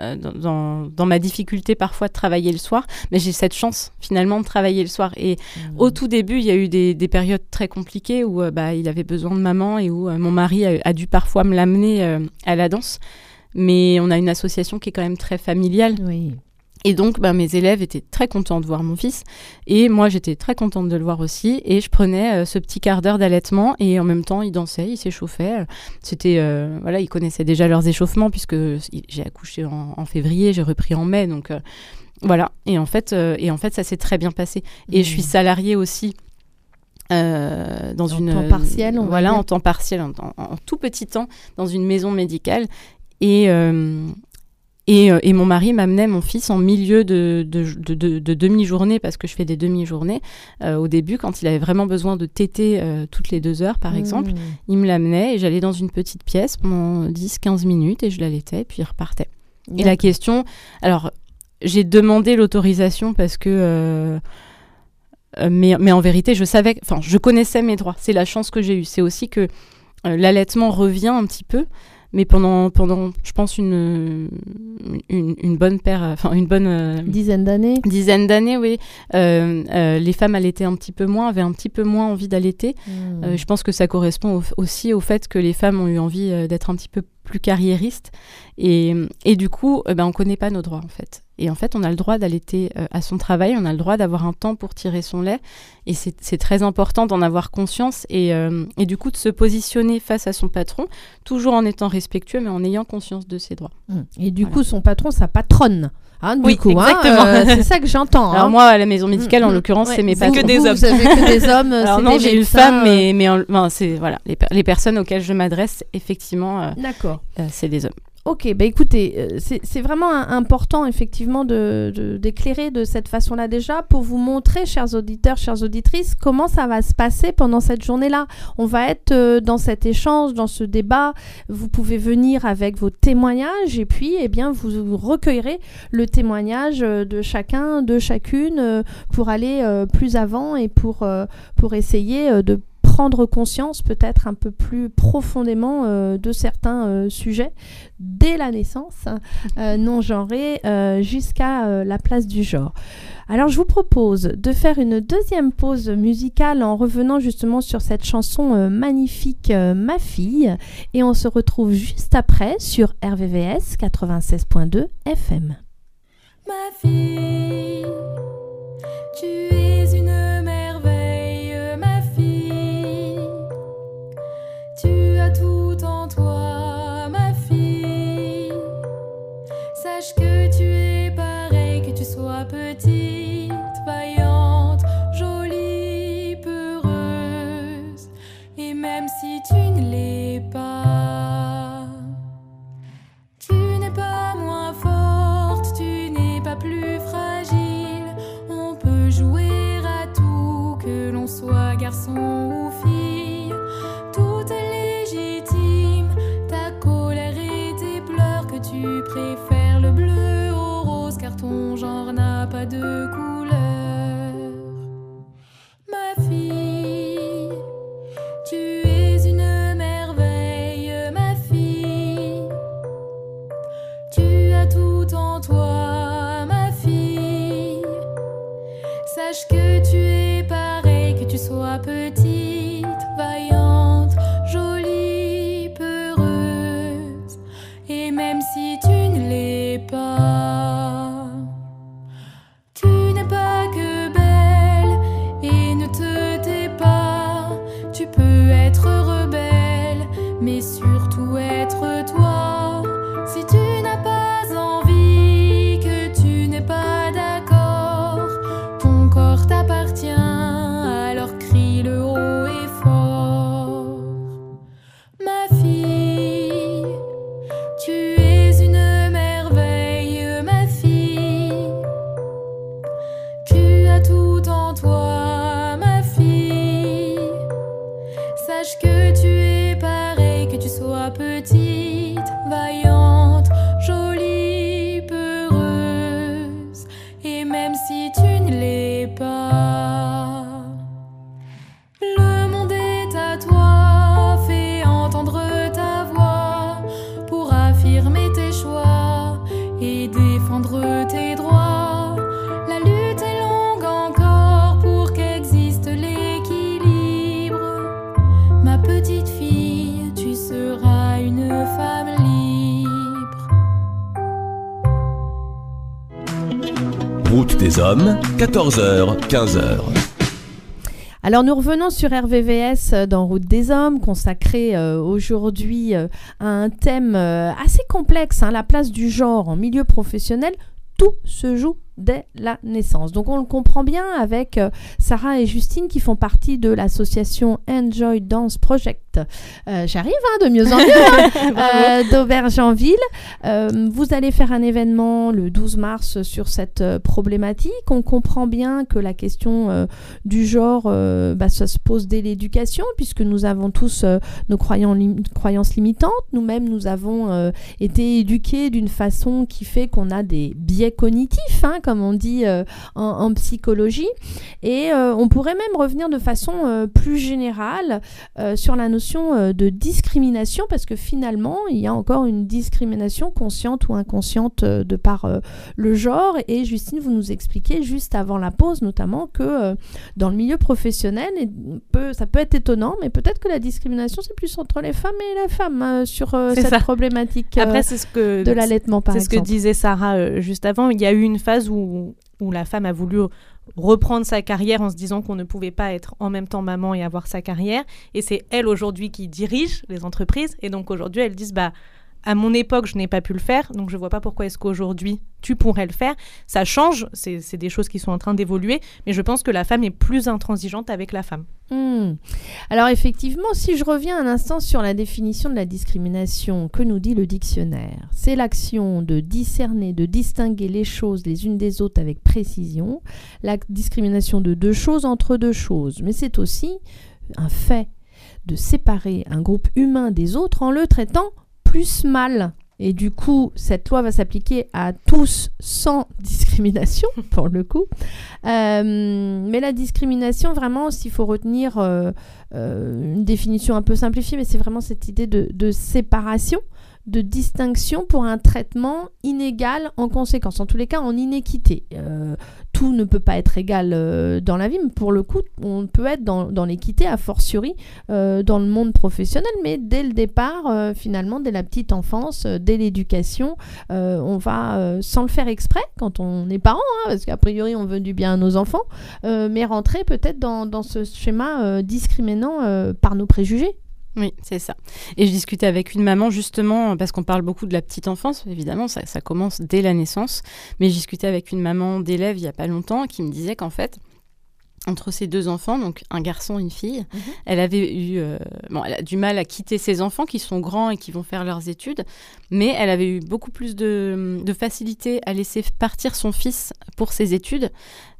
S6: euh, dans, ma difficulté parfois de travailler le soir, mais j'ai cette chance finalement de travailler le soir. Et
S5: Mmh.
S6: au tout début, il y a eu des, des périodes très compliquées où euh, bah, il avait besoin de maman et où euh, mon mari a, a dû parfois me l'amener euh, à la danse. Mais on a une association qui est quand même très familiale.
S5: Oui.
S6: Et donc, bah, mes élèves étaient très contents de voir mon fils. Et moi, j'étais très contente de le voir aussi. Et je prenais euh, ce petit quart d'heure d'allaitement. Et en même temps, il dansait, il s'échauffait. C'était, euh, voilà, ils connaissaient déjà leurs échauffements puisque j'ai accouché en, en février, j'ai repris en mai. Donc, euh, voilà. Et en fait, et en fait ça s'est très bien passé. Et je suis salariée aussi. euh, dans
S5: En
S6: une
S5: temps partiel, on
S6: voilà en temps partiel en, en- en tout petit temps dans une maison médicale et euh, et, euh, et mon mari m'amenait mon fils en milieu de, de, de- de- de demi-journée, parce que je fais des demi-journées. euh, au début, quand il avait vraiment besoin de téter euh, toutes les deux heures, par exemple,
S5: Mmh.
S6: il me l'amenait et j'allais dans une petite pièce pendant 10-15 minutes et je l'allaitais, et puis il repartait. Et la question, alors j'ai demandé l'autorisation parce que, euh, mais, mais en vérité, je savais, enfin, je connaissais mes droits. C'est la chance que j'ai eue. C'est aussi que l'allaitement revient un petit peu, mais pendant, pendant, je pense une, une, une bonne paire, enfin une bonne euh,
S5: Dizaine d'années.
S6: dizaine d'années, oui. euh, euh, les femmes allaitaient un petit peu moins, avaient un petit peu moins envie d'allaiter.
S5: Mmh.
S6: Euh, je pense que ça correspond au- aussi au fait que les femmes ont eu envie euh, d'être un petit peu plus carriéristes. Et, et du coup, euh, ben, on ne connaît pas nos droits, en fait. Et en fait, on a le droit d'allaiter euh, à son travail, on a le droit d'avoir un temps pour tirer son lait. Et c'est très important d'en avoir conscience et, euh, et du coup de se positionner face à son patron, toujours en étant respectueux, mais en ayant conscience de ses droits.
S5: Mmh. Et du
S6: Voilà.
S5: coup, son patron, sa patronne. Hein, du
S6: Oui,
S5: coup, hein,
S6: exactement.
S5: euh, c'est ça que j'entends.
S6: Alors
S5: hein.
S6: moi, à la maison médicale, en
S5: Mm,
S6: l'occurrence,
S5: ouais,
S6: c'est mes patrons.
S3: que des hommes.
S5: Vous avez que des hommes.
S6: Alors non, j'ai une femme, mais, mais en- enfin, c'est voilà, les, per- les personnes auxquelles je m'adresse, effectivement, euh, c'est des hommes.
S5: Ok, bah écoutez, euh, c'est vraiment important effectivement de- de- d'éclairer de, cette façon-là déjà pour vous montrer, chers auditeurs, chères auditrices, comment ça va se passer pendant cette journée-là. On va être euh, dans cet échange, dans ce débat. Vous pouvez venir avec vos témoignages et puis, eh bien, vous, recueillerez le témoignage euh, de chacun, de chacune, pour aller plus avant et pour, pour essayer de prendre conscience peut-être un peu plus profondément euh, de certains euh, sujets dès la naissance euh, non genrée jusqu'à la place du genre. Alors je vous propose de faire une deuxième pause musicale en revenant justement sur cette chanson magnifique Ma fille et on se retrouve juste après sur RVVS 96.2 FM.
S9: Ma fille, tu es Tu as tout en toi, ma fille. Sache que tu es pareil, que tu sois petite, vaillante, jolie, peureuse. Et même si tu ne l'es
S1: Route des hommes, 14h, 15h.
S5: Alors nous revenons sur RVVS euh, dans Route des Hommes, consacré euh, aujourd'hui euh, à un thème assez complexe, hein, la place du genre en milieu professionnel. Tout se joue dès la naissance. Donc on le comprend bien avec Sarah et Justine qui font partie de l'association Enjoy Dance Project. Euh, J'arrive hein, de mieux en mieux hein, euh, d'Aubergenville. Euh, vous allez faire un événement le 12 mars sur cette problématique. On comprend bien que la question du genre, bah, ça se pose dès l'éducation, puisque nous avons tous nos lim- croyances limitantes. Nous-mêmes, nous avons été éduqués d'une façon qui fait qu'on a des biais cognitifs, hein, comme on dit euh, en, en psychologie. Et euh, on pourrait même revenir de façon euh, plus générale sur la notion euh, de discrimination, parce que finalement, il y a encore une discrimination consciente ou inconsciente euh, de par euh, le genre. Et Justine, vous nous expliquez juste avant la pause, notamment, que dans le milieu professionnel, et peut, ça peut être étonnant, mais peut-être que la discrimination, c'est plus entre les femmes et les femmes sur cette
S3: ça.
S5: problématique
S3: Après, ce que
S5: de l'allaitement, par
S3: C'est ce que
S5: exemple.
S3: disait Sarah juste avant. Il y a eu une phase où, où la femme a voulu reprendre sa carrière en se disant qu'on ne pouvait pas être en même temps maman et avoir sa carrière. Et c'est elle aujourd'hui qui dirige les entreprises. Et donc aujourd'hui, elles disent bah à mon époque, je n'ai pas pu le faire, donc je vois pas pourquoi est-ce qu'aujourd'hui tu pourrais le faire. Ça change, c'est des choses qui sont en train d'évoluer, mais je pense que la femme est plus intransigeante avec la femme.
S5: Hmm. Alors effectivement, si je reviens un instant sur la définition de la discrimination que nous dit le dictionnaire, c'est l'action de discerner, de distinguer les choses les unes des autres avec précision, la discrimination de deux choses entre deux choses, mais c'est aussi un fait de séparer un groupe humain des autres en le traitant plus mal. Et du coup, cette loi va s'appliquer à tous sans discrimination, pour le coup. Euh, mais la discrimination, vraiment, s'il faut retenir euh, euh, une définition un peu simplifiée, mais c'est vraiment cette idée de, de séparation, de distinction pour un traitement inégal en conséquence, en tous les cas en inéquité. Euh, tout ne peut pas être égal euh, dans la vie, mais pour le coup, on peut être dans, l'équité, a fortiori euh, dans le monde professionnel, mais dès le départ, finalement, dès la petite enfance, dès l'éducation, on va, sans le faire exprès, quand on est parent, hein, parce qu'a priori on veut du bien à nos enfants, mais rentrer peut-être dans, ce schéma discriminant par nos préjugés.
S6: Oui, c'est ça. Et je discutais avec une maman justement, parce qu'on parle beaucoup de la petite enfance, évidemment, ça, ça commence dès la naissance. Mais je discutais avec une maman d'élève il n'y a pas longtemps qui me disait qu'en fait, entre ses deux enfants, donc un garçon et une fille,
S5: Mhm.
S6: elle avait eu, euh, bon, elle a du mal à quitter ses enfants qui sont grands et qui vont faire leurs études, mais elle avait eu beaucoup plus de, de facilité à laisser partir son fils pour ses études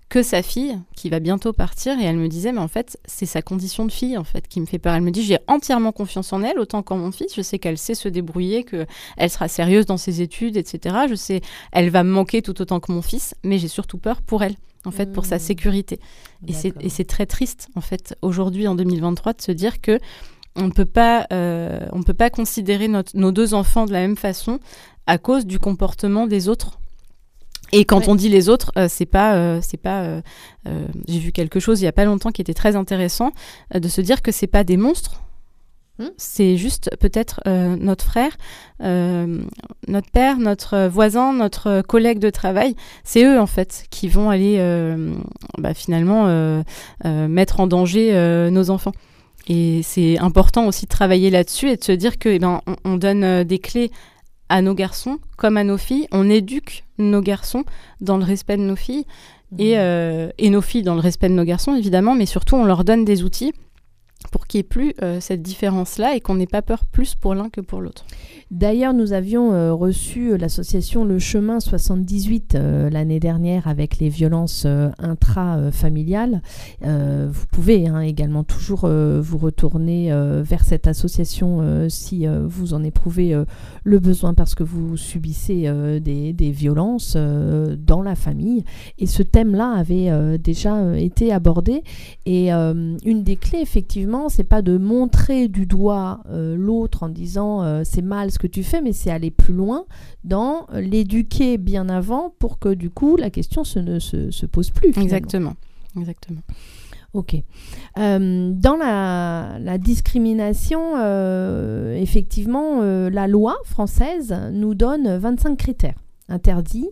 S6: que sa fille qui va bientôt partir et elle me disait mais en fait c'est sa condition de fille en fait qui me fait peur. Elle me dit j'ai entièrement confiance en elle autant qu'en mon fils. Je sais qu'elle sait se débrouiller que elle sera sérieuse dans ses études etc je sais elle va me manquer tout autant que mon fils mais j'ai surtout peur pour elle en fait pour sa
S5: Mmh.
S6: sécurité. Et c'est très triste en fait aujourd'hui en 2023 de se dire que on ne peut pas euh, on peut pas considérer notre- nos deux enfants de la même façon à cause du comportement des autres et quand
S5: Ouais.
S6: on dit les autres, euh, c'est pas, euh, c'est pas. euh, J'ai vu quelque chose il y a pas longtemps qui était très intéressant de se dire que c'est pas des monstres.
S5: Hmm.
S6: C'est juste peut-être notre frère, notre père, notre voisin, notre collègue de travail. C'est eux en fait qui vont aller bah, finalement mettre en danger nos enfants. Et c'est important aussi de travailler là-dessus et de se dire que eh ben, on, on donne des clés à nos garçons comme à nos filles. On éduque nos garçons dans le respect de nos filles et, euh, et nos filles dans le respect de nos garçons, évidemment, mais surtout on leur donne des outils pour qu'il n'y ait plus euh, cette différence-là et qu'on n'ait pas peur plus pour l'un que pour l'autre.
S5: D'ailleurs, nous avions euh, reçu euh, l'association Le Chemin 78 euh, l'année dernière avec les violences intrafamiliales. Vous pouvez hein, également toujours vous retourner vers cette association si vous en éprouvez le besoin parce que vous subissez des, des violences dans la famille. Et ce thème-là avait déjà été abordé. Et une des clés, effectivement, c'est pas de montrer du doigt euh, l'autre en disant euh, c'est mal ce que tu fais, mais c'est aller plus loin dans l'éduquer bien avant pour que du coup la question se, ne se, se pose plus. finalement.
S6: Exactement. Exactement.
S5: Ok. Euh, dans la, la discrimination, effectivement, la loi française nous donne 25 critères interdits.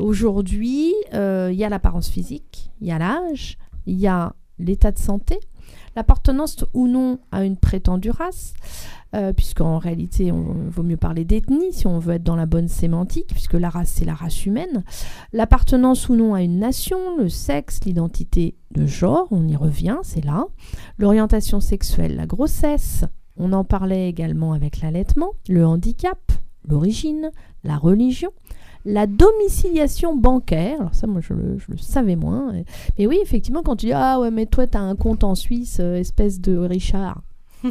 S5: Aujourd'hui, il y a l'apparence physique, il y a l'âge, il y a l'état de santé, l'appartenance ou non à une prétendue race, euh, puisqu'en réalité, on vaut mieux parler d'ethnie si on veut être dans la bonne sémantique, puisque la race, c'est la race humaine, l'appartenance ou non à une nation, le sexe, l'identité de genre, on y revient, c'est là, l'orientation sexuelle, la grossesse, on en parlait également avec l'allaitement, le handicap, l'origine, la religion, la domiciliation bancaire, alors ça moi je le, je le savais moins, mais oui effectivement quand tu dis ah ouais mais toi t'as un compte en Suisse, euh, espèce de Richard. mais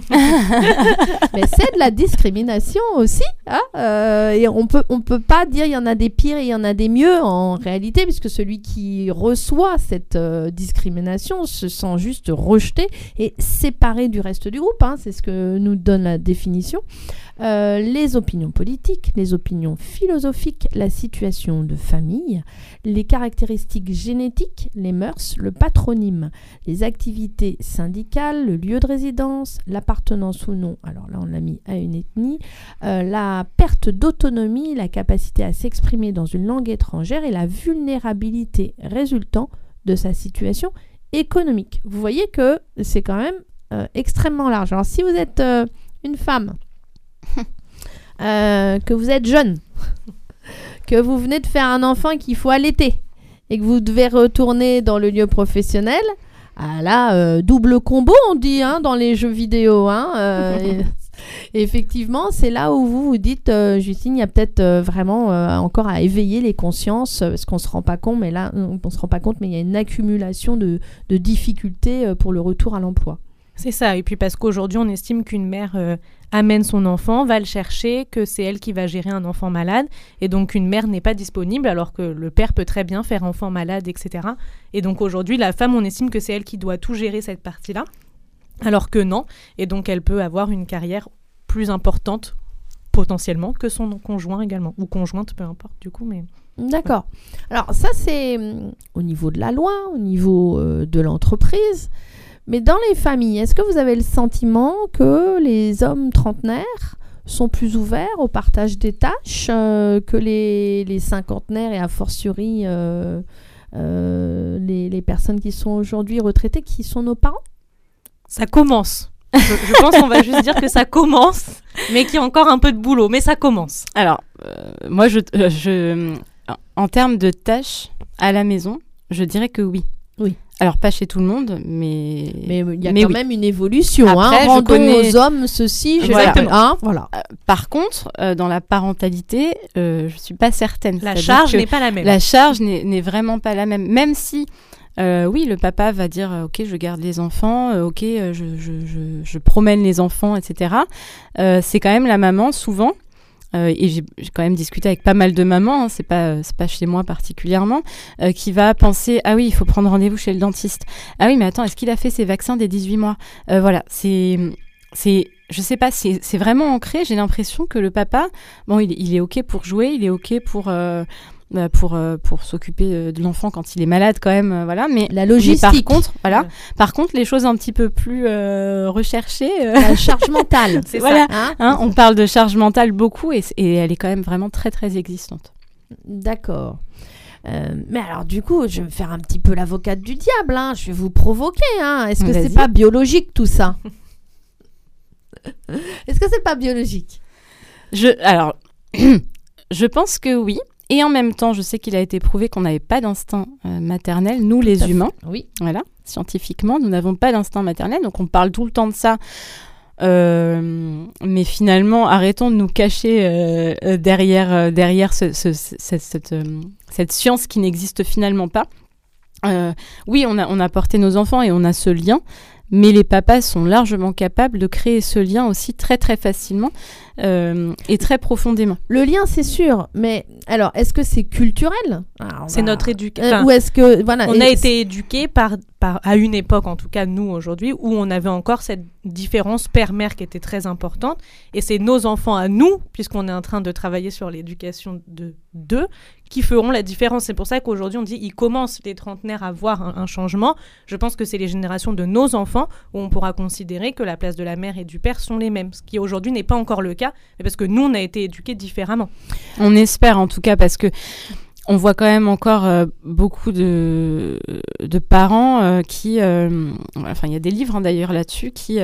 S5: c'est de la discrimination aussi, hein, euh, et on peut on peut pas dire il y en a des pires et il y en a des mieux en réalité, puisque celui qui reçoit cette euh, discrimination se sent juste rejeté et séparé du reste du groupe. hein, c'est ce que nous donne la définition. Euh, les opinions politiques, les opinions philosophiques, la situation de famille, les caractéristiques génétiques, les mœurs, le patronyme, les activités syndicales, le lieu de résidence, l'appartenance ou non, alors là on l'a mis à une ethnie, euh, la perte d'autonomie, la capacité à s'exprimer dans une langue étrangère et la vulnérabilité résultant de sa situation économique. Vous voyez que c'est quand même euh, extrêmement large. Alors si vous êtes une femme euh, que vous êtes jeune, que vous venez de faire un enfant qu'il faut allaiter, et que vous devez retourner dans le lieu professionnel, ah là, euh, double combo, on dit hein, dans les jeux vidéo. Hein, euh, et- effectivement, c'est là où vous vous dites, euh, Justine, il y a peut-être vraiment encore à éveiller les consciences, parce qu'on se rend pas compte, mais là, on se rend pas compte, mais il y a une accumulation de, de difficultés pour le retour à l'emploi.
S3: C'est ça. Et puis parce qu'aujourd'hui, on estime qu'une mère euh, amène son enfant, va le chercher, que c'est elle qui va gérer un enfant malade. Et donc, une mère n'est pas disponible alors que le père peut très bien faire enfant malade, etc. Et donc, aujourd'hui, la femme, on estime que c'est elle qui doit tout gérer cette partie-là. Alors que non. Et donc, elle peut avoir une carrière plus importante potentiellement que son conjoint également. Ou conjointe, peu importe du coup.
S5: D'accord. Alors ça, c'est hum, au niveau de la loi, au niveau euh, de l'entreprise. Mais dans les familles, est-ce que vous avez le sentiment que les hommes trentenaires sont plus ouverts au partage des tâches euh, que les, les cinquantenaires et a fortiori euh, euh, les, les personnes qui sont aujourd'hui retraitées, qui sont nos parents?
S3: Ça commence. je, je pense qu'on va juste dire que ça commence, mais qu'il y a encore un peu de boulot. Mais ça commence.
S6: Alors, euh, moi, je, je, en termes de tâches à la maison, je dirais que oui.
S5: Oui.
S6: Alors, pas chez tout le monde, mais.
S5: Mais il y a
S6: Mais
S5: quand
S6: oui.
S5: même une évolution.
S6: Après,
S5: hein. Rendons
S6: connais-
S5: aux hommes ceci, je
S6: Voilà.
S5: hein, voilà.
S6: Par contre, euh, dans la parentalité, euh, je suis pas certaine.
S3: La charge n'est pas la même.
S6: La charge n'est vraiment pas la même. Même si, euh, oui, le papa va dire euh, Ok, je garde les enfants, euh, ok, euh, je, je, je, je promène les enfants, etc. Euh, c'est quand même la maman, souvent. Euh, et j'ai quand même discuté avec pas mal de mamans, hein, c'est pas c'est pas chez moi particulièrement, euh, qui va penser ah oui il faut prendre rendez-vous chez le dentiste. Ah oui mais attends est-ce qu'il a fait ses vaccins dès 18 mois? Euh, Voilà c'est c'est je sais pas c'est vraiment ancré. J'ai l'impression que le papa bon il, il est ok pour jouer, il est ok pour euh, pour euh, pour s'occuper euh, de l'enfant quand il est malade quand même euh, voilà mais
S5: La
S6: mais
S5: logistique,
S6: par contre voilà
S3: Ouais.
S6: par contre les choses un petit peu plus euh, recherchées euh,
S5: la charge mentale.
S3: C'est
S6: voilà
S5: Hein
S6: Hein, on parle de charge mentale beaucoup et, elle est quand même vraiment très très existante.
S5: D'accord. Euh, mais alors du coup, je vais me faire un petit peu l'avocate du diable. hein. Je vais vous provoquer. hein. Est-ce que c'est pas biologique tout ça? Est-ce que c'est pas biologique?
S6: Je, alors, je pense que oui. Et en même temps, je sais qu'il a été prouvé qu'on n'avait pas d'instinct euh, maternel, nous les humains.
S5: Oui.
S6: Voilà, scientifiquement, nous n'avons pas d'instinct maternel, donc on parle tout le temps de ça. Euh, mais finalement, arrêtons de nous cacher euh, derrière, derrière ce- ce- ce- cette, science qui n'existe finalement pas. Oui, on a, on a porté nos enfants et on a ce lien, mais les papas sont largement capables de créer ce lien aussi très très facilement euh, et très profondément.
S5: Le lien, c'est sûr. Mais alors, est-ce que c'est culturel? On
S3: C'est
S5: va-
S3: notre
S5: Euh,
S3: éducation.
S5: ou est-ce que voilà
S3: on a été éduqués par, à une époque, en tout cas nous aujourd'hui, où on avait encore cette différence père-mère qui était très importante. Et c'est nos enfants à nous, puisqu'on est en train de travailler sur l'éducation de d'eux, qui feront la différence. C'est pour ça qu'aujourd'hui on dit ils commencent les trentenaires à voir un, un changement. Je pense que c'est les générations de nos enfants où on pourra considérer que la place de la mère et du père sont les mêmes, ce qui aujourd'hui n'est pas encore le cas, mais parce que nous on a été éduqués différemment.
S6: On espère en tout cas parce que on voit quand même encore euh, beaucoup de, de parents euh, qui, euh, enfin il y a des livres hein, d'ailleurs là-dessus, qui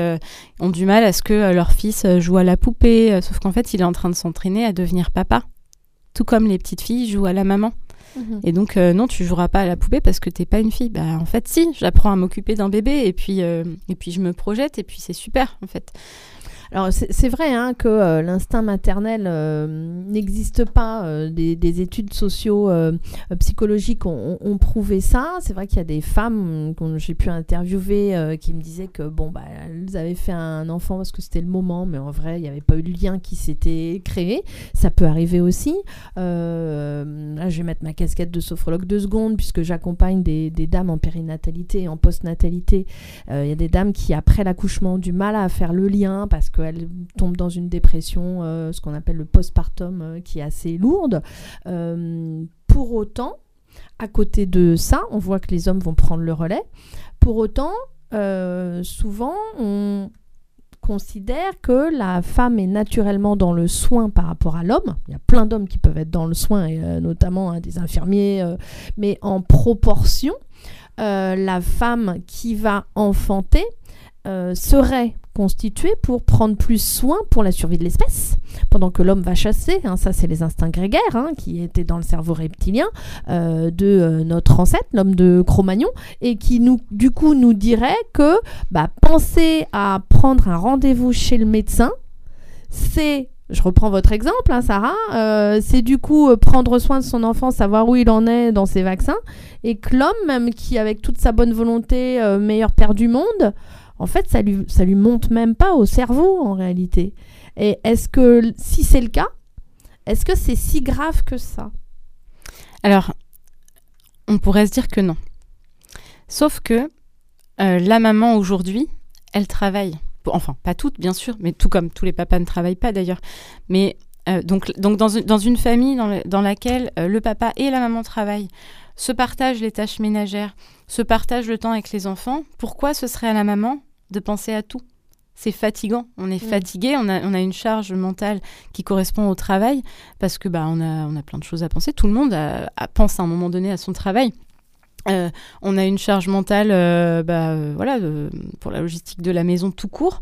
S6: ont du mal à ce que leur fils joue à la poupée, sauf qu'en fait il est en train de s'entraîner à devenir papa, tout comme les petites filles jouent à la maman.
S5: Mhm.
S6: Et donc non, tu joueras pas à la poupée parce que t'es pas une fille. Bah en fait si, j'apprends à m'occuper d'un bébé et puis et puis je me projette et puis c'est super en fait.
S5: Alors c'est vrai hein, que euh, l'instinct maternel euh, n'existe pas. euh, des, des études socio euh, euh, psychologiques ont, prouvé ça. C'est vrai qu'il y a des femmes que j'ai pu interviewer qui me disaient que bon bah elles avaient fait un enfant parce que c'était le moment, mais en vrai il n'y avait pas eu de lien qui s'était créé. Ça peut arriver aussi. Là je vais mettre ma casquette de sophrologue deux secondes puisque j'accompagne des, des dames en périnatalité et en postnatalité Il y a des dames qui, après l'accouchement, ont du mal à faire le lien parce qu'elles tombent dans une dépression, euh, ce qu'on appelle le postpartum, euh, qui est assez lourde. Euh, pour autant, à côté de ça, on voit que les hommes vont prendre le relais. Pour autant, souvent, on considère que la femme est naturellement dans le soin par rapport à l'homme. Il y a plein d'hommes qui peuvent être dans le soin, et, notamment hein, des infirmiers, mais en proportion, la femme qui va enfanter serait constitués pour prendre plus soin pour la survie de l'espèce, pendant que l'homme va chasser. hein, ça, c'est les instincts grégaires hein, qui étaient dans le cerveau reptilien euh, de euh, notre ancêtre, l'homme de Cro-Magnon, et qui nous, du coup, nous dirait que bah, penser à prendre un rendez-vous chez le médecin, c'est je reprends votre exemple, hein, Sarah. euh, c'est du coup prendre soin de son enfant, savoir où il en est dans ses vaccins, et que l'homme, même qui avec toute sa bonne volonté, meilleur père du monde, en fait, ça lui, ça lui monte même pas au cerveau en réalité. Et est-ce que, si c'est le cas, est-ce que c'est si grave que ça?
S6: Alors, on pourrait se dire que non. Sauf que euh, la maman aujourd'hui, elle travaille. Enfin, pas toutes, bien sûr, mais tout comme tous les papas ne travaillent pas d'ailleurs. Mais euh, donc, donc dans, une- dans une famille dans, le- dans laquelle euh, le papa et la maman travaillent, se partagent les tâches ménagères, se partagent le temps avec les enfants, pourquoi ce serait à la maman de penser à tout? C'est fatigant, on est
S5: Mm.
S6: fatigué, on a, on a une charge mentale qui correspond au travail parce que bah on a, on a plein de choses à penser. Tout le monde a- a- pense à un moment donné à son travail. Euh, on a une charge mentale, euh, bah, euh, voilà, euh, pour la logistique de la maison tout court.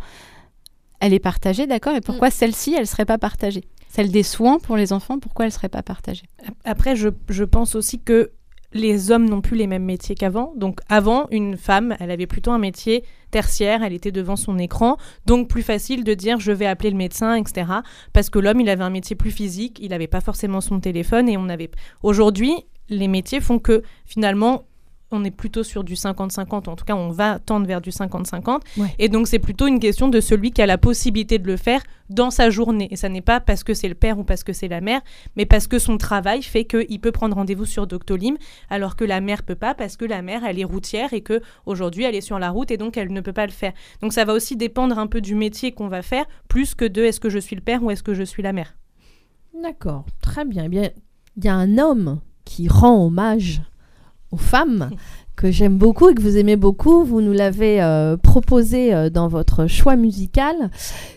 S6: Elle est partagée, d'accord? Et pourquoi celle-ci, elle serait pas partagée? Celle des soins pour les enfants, pourquoi elle serait pas partagée?
S3: Après, je, je pense aussi que les hommes n'ont plus les mêmes métiers qu'avant. Donc avant, une femme, elle avait plutôt un métier tertiaire, elle était devant son écran, donc plus facile de dire je vais appeler le médecin, etc. Parce que l'homme, il avait un métier plus physique, il n'avait pas forcément son téléphone et on avait... Aujourd'hui, les métiers font que finalement, on est plutôt sur du 50-50, en tout cas on va tendre vers du 50-50.
S5: Ouais.
S3: Et donc c'est plutôt une question de celui qui a la possibilité de le faire dans sa journée. Et ça n'est pas parce que c'est le père ou parce que c'est la mère, mais parce que son travail fait qu'il peut prendre rendez-vous sur Doctolib, alors que la mère peut pas parce que la mère elle est routière et que aujourd'hui elle est sur la route et donc elle ne peut pas le faire. Donc ça va aussi dépendre un peu du métier qu'on va faire, plus que de est-ce que je suis le père ou est-ce que je suis la mère.
S5: D'accord, très bien. Eh bien, il y a un homme qui rend hommage aux femmes que j'aime beaucoup et que vous aimez beaucoup. Vous nous l'avez euh, proposé euh, dans votre choix musical.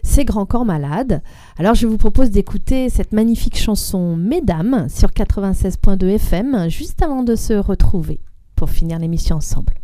S5: C'est Grand Corps Malade. Alors, je vous propose d'écouter cette magnifique chanson Mesdames sur 96.2 FM juste avant de se retrouver pour finir l'émission ensemble.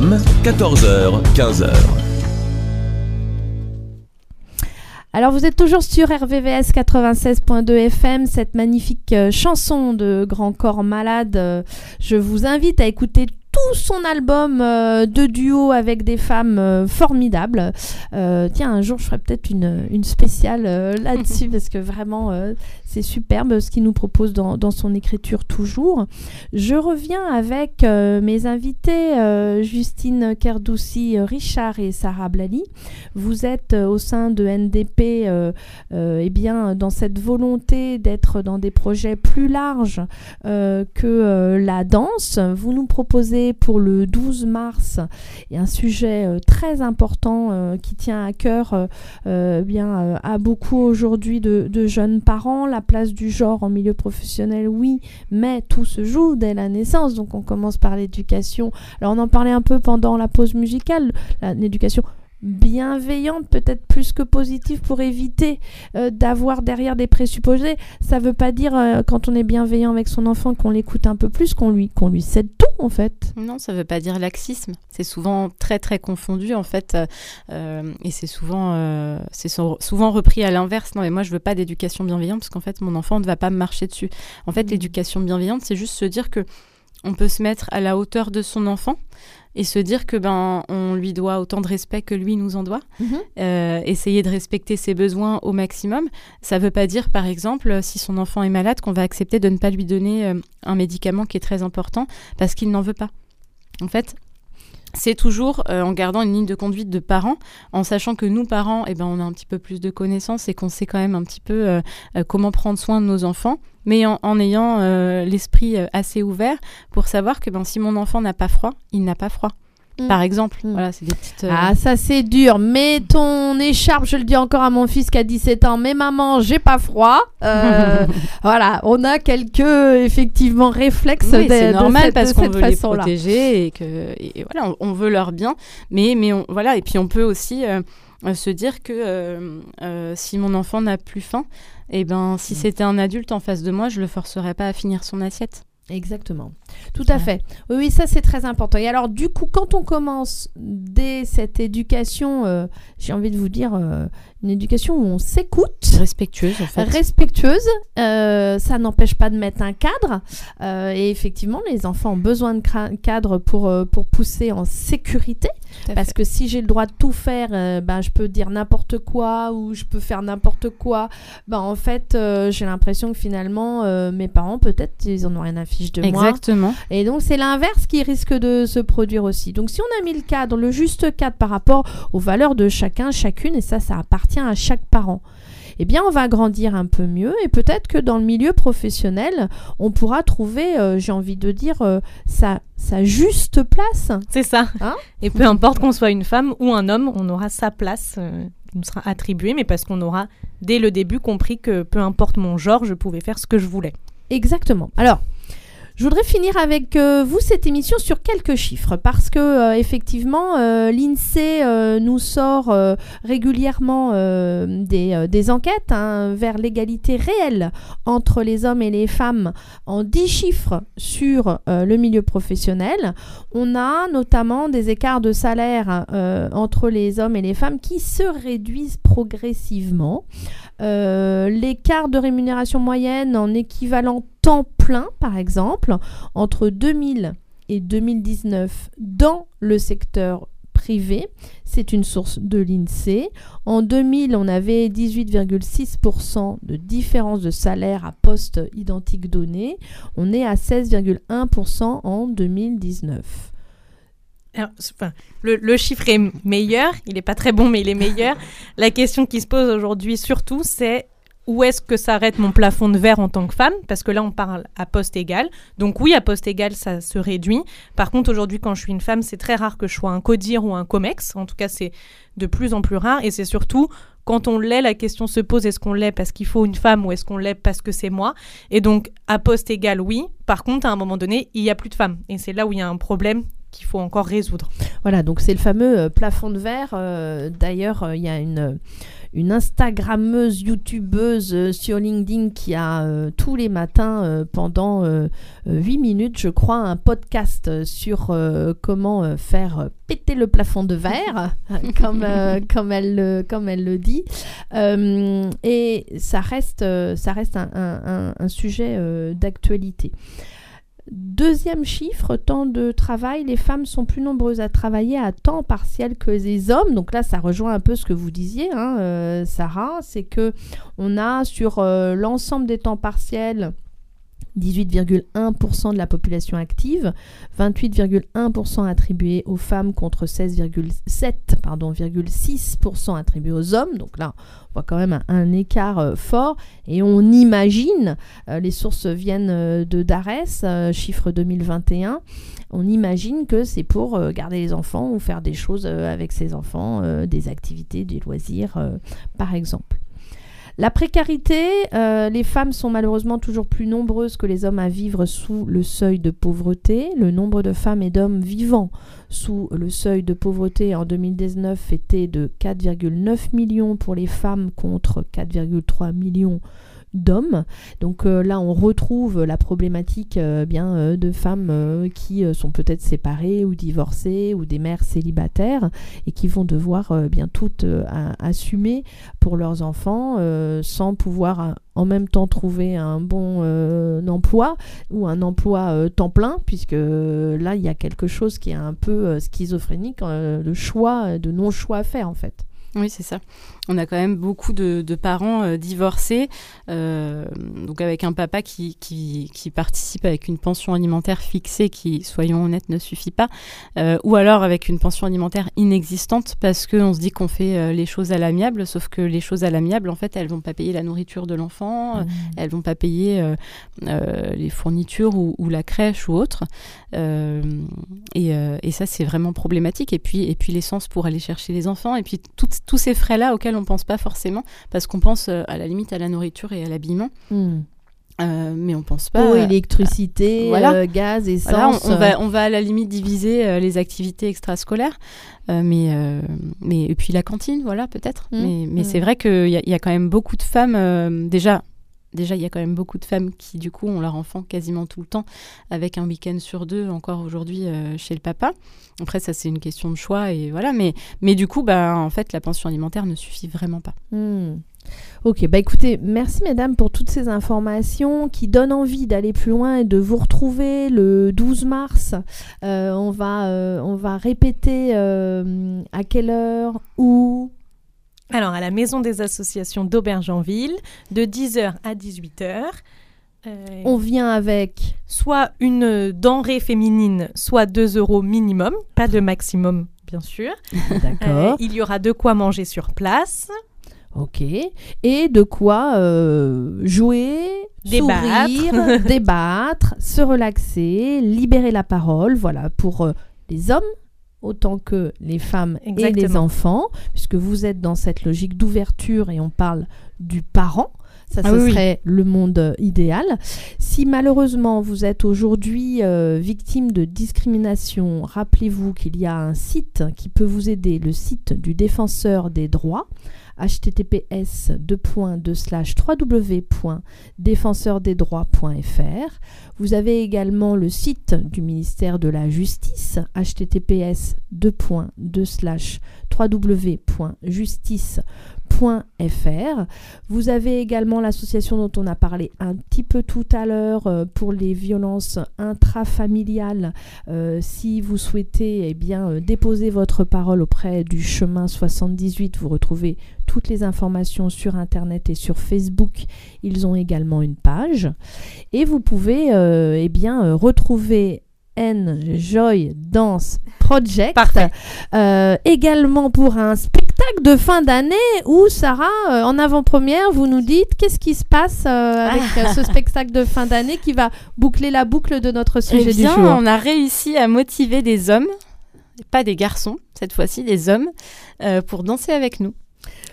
S1: Route des hommes, 14h, 15h.
S5: Alors vous êtes toujours sur RVVS 96.2 FM, cette magnifique euh, chanson de Grand Corps Malade. euh, je vous invite à écouter tout son album euh, de duo avec des femmes euh, formidables. Euh, tiens, un jour je ferai peut-être une, une spéciale là-dessus parce que vraiment c'est superbe ce qu'il nous propose dans, son écriture toujours. Je reviens avec euh, mes invités euh, Justine Kerdoussi, euh, Richard et Sarah Blali. Vous êtes au sein de NDP eh bien, dans cette volonté d'être dans des projets plus larges que la danse. Vous nous proposez pour le 12 mars un sujet très important qui tient à cœur euh, bien, à beaucoup aujourd'hui de, jeunes parents. Place du genre en milieu professionnel, oui, mais tout se joue dès la naissance. Donc on commence par l'éducation. Alors on en parlait un peu pendant la pause musicale, l'éducation bienveillante, peut-être plus que positive, pour éviter euh, d'avoir derrière des présupposés. Ça veut pas dire, euh, quand on est bienveillant avec son enfant, qu'on l'écoute un peu plus, qu'on lui, qu'on lui cède tout, en fait.
S6: Non, ça veut pas dire laxisme. C'est souvent très très confondu en fait, euh, et c'est souvent c'est souvent repris à l'inverse. Non, mais moi je veux pas d'éducation bienveillante parce qu'en fait mon enfant ne va pas me marcher dessus. En fait,
S5: Mhm.
S6: l'éducation bienveillante, c'est juste se dire que on peut se mettre à la hauteur de son enfant et se dire que ben on lui doit autant de respect que lui nous en doit. Euh, essayer de respecter ses besoins au maximum. Ça ne veut pas dire, par exemple, si son enfant est malade, qu'on va accepter de ne pas lui donner euh, un médicament qui est très important parce qu'il n'en veut pas. En fait, c'est toujours euh, en gardant une ligne de conduite de parents, en sachant que nous, parents, eh ben, on a un petit peu plus de connaissances et qu'on sait quand même un petit peu euh, euh, comment prendre soin de nos enfants, mais en, ayant l'esprit assez ouvert pour savoir que ben, si mon enfant n'a pas froid, il n'a pas froid.
S5: Mm.
S6: Par exemple,
S5: Mm.
S6: voilà, c'est des petites... euh,
S5: Ah, ça c'est dur. Mets ton écharpe, je le dis encore à mon fils qui a 17 ans. Mais maman, j'ai pas froid. Euh, voilà, on a quelques effectivement réflexes
S6: Oui,
S5: de,
S6: c'est
S5: de
S6: normal
S5: cette- de
S6: parce qu'on
S5: cette
S6: veut les protéger et que et voilà, on, on veut leur bien. Mais mais on, voilà et puis on peut aussi euh, se dire que si mon enfant n'a plus faim, et ben
S5: Mm.
S6: si c'était un adulte en face de moi, je le forcerais pas à finir son assiette.
S5: Exactement. Tout à fait. Oui, oui, ça c'est très important. Et alors, du coup, quand on commence dès cette éducation, euh, j'ai envie de vous dire, euh, une éducation où on s'écoute,
S6: Respectueuse en fait.
S5: respectueuse, euh, ça n'empêche pas de mettre un cadre. Et effectivement, les enfants ont besoin de cadre pour, pour pousser en sécurité. Parce
S6: fait.
S5: que si j'ai le droit de tout faire, euh, ben, je peux dire n'importe quoi ou je peux faire n'importe quoi. Ben, en fait, euh, j'ai l'impression que finalement, euh, mes parents, peut-être, ils en ont rien à fiche de moi.
S6: Exactement.
S5: Et donc, c'est l'inverse qui risque de se produire aussi. Donc, si on a mis le cadre, le juste cadre par rapport aux valeurs de chacun, chacune, et ça, ça appartient à chaque parent, eh bien, on va grandir un peu mieux. Et peut-être que dans le milieu professionnel, on pourra trouver, euh, j'ai envie de dire, euh, sa, sa juste place.
S3: C'est ça.
S5: Hein
S3: et peu importe qu'on soit une femme ou un homme, on aura sa place euh, qui nous sera attribuée, mais parce qu'on aura dès le début compris que peu importe mon genre, je pouvais faire ce que je voulais.
S5: Exactement. Alors, je voudrais finir avec euh, vous cette émission sur quelques chiffres parce que euh, effectivement euh, l'INSEE nous sort régulièrement des, enquêtes hein, vers l'égalité réelle entre les hommes et les femmes en 10 chiffres sur le milieu professionnel. On a notamment des écarts de salaire entre les hommes et les femmes qui se réduisent progressivement. Euh, l'écart de rémunération moyenne en équivalent temps plein, par exemple, entre 2000 et 2019 dans le secteur privé. C'est une source de l'INSEE. En 2000, on avait 18,6% de différence de salaire à poste identique donné. On est à 16,1% en 2019.
S3: Alors, c'est- enfin, le, le chiffre est meilleur, il n'est pas très bon, mais il est meilleur. La question qui se pose aujourd'hui surtout, c'est où est-ce que s'arrête mon plafond de verre en tant que femme? Parce que là, on parle à poste égal. Donc oui, à poste égal, ça se réduit. Par contre, aujourd'hui, quand je suis une femme, c'est très rare que je sois un codir ou un comex. En tout cas, c'est de plus en plus rare. Et c'est surtout quand on l'est, la question se pose est-ce qu'on l'est parce qu'il faut une femme ou est-ce qu'on l'est parce que c'est moi? Et donc, à poste égal, oui. Par contre, à un moment donné, il n'y a plus de femmes. Et c'est là où il y a un problème qu'il faut encore résoudre.
S5: Voilà, donc c'est le fameux euh, plafond de verre. Euh, D'ailleurs, euh, il y a une, une Instagrammeuse, YouTubeuse euh, sur LinkedIn qui a euh, tous les matins, euh, pendant 8 minutes, je crois, un podcast euh, sur euh, comment euh, faire euh, péter le plafond de verre, comme, euh, comme, elle, le- comme elle le dit. Euh, et ça reste, euh, ça reste un, un- un- un sujet euh, d'actualité. Deuxième chiffre, temps de travail, les femmes sont plus nombreuses à travailler à temps partiel que les hommes. Donc là, ça rejoint un peu ce que vous disiez, hein, euh, Sarah, c'est que on a sur euh, l'ensemble des temps partiels 18,1% de la population active, 28,1% attribués aux femmes contre 16,7 pardon, 6% attribués aux hommes. Donc là, on voit quand même un, écart euh, fort et on imagine, euh, les sources viennent euh, de Dares, chiffre 2021, on imagine que c'est pour garder les enfants ou faire des choses avec ses enfants, des activités, des loisirs, par exemple. La précarité, euh, les femmes sont malheureusement toujours plus nombreuses que les hommes à vivre sous le seuil de pauvreté. Le nombre de femmes et d'hommes vivant sous le seuil de pauvreté en 2019 était de 4,9 millions pour les femmes contre 4,3 millions d'hommes. Donc euh, là, on retrouve la problématique euh, bien euh, de femmes qui sont peut-être séparées ou divorcées ou des mères célibataires et qui vont devoir bien toutes assumer pour leurs enfants sans pouvoir en même temps trouver un bon emploi ou un emploi temps plein puisque là il y a quelque chose qui est un peu schizophrénique le choix de non choix à faire en fait
S6: Oui, c'est ça. On a quand même beaucoup de, de parents euh, divorcés, euh, donc avec un papa qui, qui, qui participe avec une pension alimentaire fixée qui, soyons honnêtes, ne suffit pas, euh, ou alors avec une pension alimentaire inexistante parce qu'on se dit qu'on fait les choses à l'amiable, sauf que les choses à l'amiable, en fait, elles vont pas payer la nourriture de l'enfant, euh, elles vont pas payer les fournitures ou, ou la crèche ou autre. Et, et ça, c'est vraiment problématique. Et puis, et puis l'essence pour aller chercher les enfants, et puis tous ces frais-là auxquels on pense pas forcément, parce qu'on pense euh, à la limite à la nourriture et à l'habillement,
S5: Hmm.
S6: euh, mais on pense pas.
S5: eau
S6: euh,
S5: électricité
S6: voilà.
S5: euh, gaz essence
S6: voilà, on, on va, on va à la limite diviser les activités extrascolaires, mais, mais et puis la cantine, voilà peut-être.
S5: Mm.
S6: Mais, mais
S5: Mm.
S6: c'est vrai qu'il y, y a quand même beaucoup de femmes déjà. Déjà, il y a quand même beaucoup de femmes qui, du coup, ont leur enfant quasiment tout le temps, avec un week-end sur deux encore aujourd'hui euh, chez le papa. Après, ça, c'est une question de choix, et voilà. Mais, mais du coup, bah, en fait, la pension alimentaire ne suffit vraiment pas.
S5: Hmm. Ok, bah écoutez, merci mesdames pour toutes ces informations qui donnent envie d'aller plus loin et de vous retrouver le 12 mars. Euh, on, va, euh, on va répéter à quelle heure, où.
S3: Alors, à la Maison des associations d'Aubergenville, de 10h à 18h. euh,
S5: On vient avec.
S3: soit une denrée féminine, soit 2 euros minimum, pas de maximum, bien sûr.
S5: D'accord.
S3: Euh, il y aura de quoi manger sur place.
S5: Ok. Et de quoi euh, jouer,
S3: Débattre.
S5: sourire, débattre, se relaxer, libérer la parole. Voilà, pour euh, les hommes autant que les femmes et les enfants, puisque vous êtes dans cette logique d'ouverture et on parle du parent. Ça,
S3: Ah
S5: ce
S3: oui.
S5: serait le monde euh, idéal. Si malheureusement vous êtes aujourd'hui euh, victime de discrimination, rappelez-vous qu'il y a un site qui peut vous aider, le site du défenseur des droits https www.défenseurdesdroits.fr. Vous avez également le site du ministère de la Justice https www.justice.fr. Vous avez également l'association dont on a parlé un petit peu tout à l'heure euh, pour les violences intrafamiliales. Euh, si vous souhaitez eh bien, euh, déposer votre parole auprès du chemin 78, vous retrouvez toutes les informations sur Internet et sur Facebook. Ils ont également une page. Et vous pouvez eh bien, retrouver Enjoy Dance Project
S3: Parfait.
S5: également pour un spectacle spectacle de fin d'année où, Sarah, euh, en avant-première, vous nous dites qu'est-ce qui se passe euh, avec euh, ce spectacle de fin d'année qui va boucler la boucle de notre
S6: Eh
S5: sujet
S6: bien,
S5: du jour?
S6: on a réussi à motiver des hommes, pas des garçons, cette fois-ci des hommes, euh, pour danser avec nous.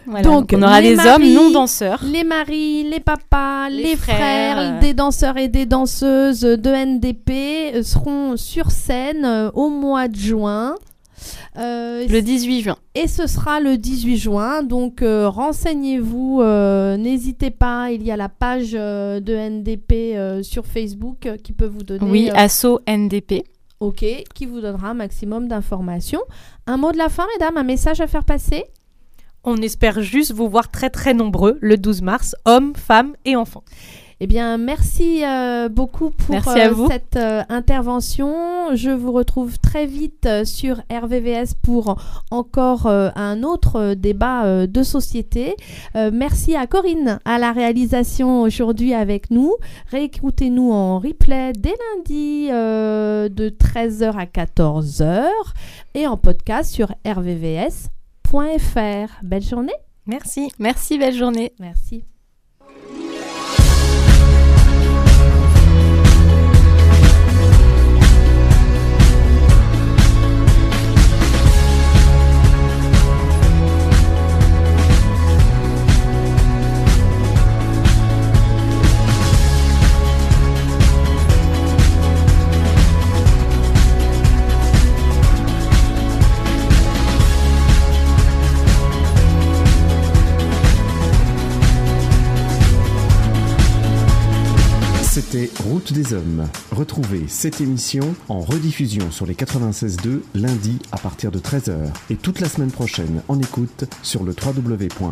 S6: Voilà,
S5: Donc,
S6: on aura
S5: les
S6: des
S5: maris,
S6: hommes non danseurs.
S5: Les maris, les papas, les,
S6: Les
S5: frères,
S6: frères,
S5: des danseurs et des danseuses de NDP seront sur scène au mois de juin. Euh,
S6: Le 18 juin.
S5: et ce sera le 18 juin. Donc euh, renseignez-vous, euh, n'hésitez pas. Il y a la page euh, de NDP euh, sur Facebook euh, qui peut vous donner.
S6: Oui,
S5: euh,
S6: Asso NDP.
S5: Ok, qui vous donnera un maximum d'informations. Un mot de la fin, mesdames, un message à faire passer?
S3: On espère juste vous voir très très nombreux le 12 mars, hommes, femmes et enfants.
S5: Eh bien, merci euh, beaucoup pour
S6: Merci à
S5: euh,
S6: vous.
S5: cette euh, intervention. Je vous retrouve très vite sur RVVS pour encore un autre débat de société. Merci à Corinne à la réalisation aujourd'hui avec nous. Réécoutez-nous en replay dès lundi de 13h à 14h et en podcast sur rvvs.fr. Belle journée.
S3: Merci.
S6: Merci, belle journée.
S5: Merci.
S10: C'était Route des Hommes. Retrouvez cette émission en rediffusion sur les 96.2 lundi à partir de 13h et toute la semaine prochaine en écoute sur le www.rvvs.fr.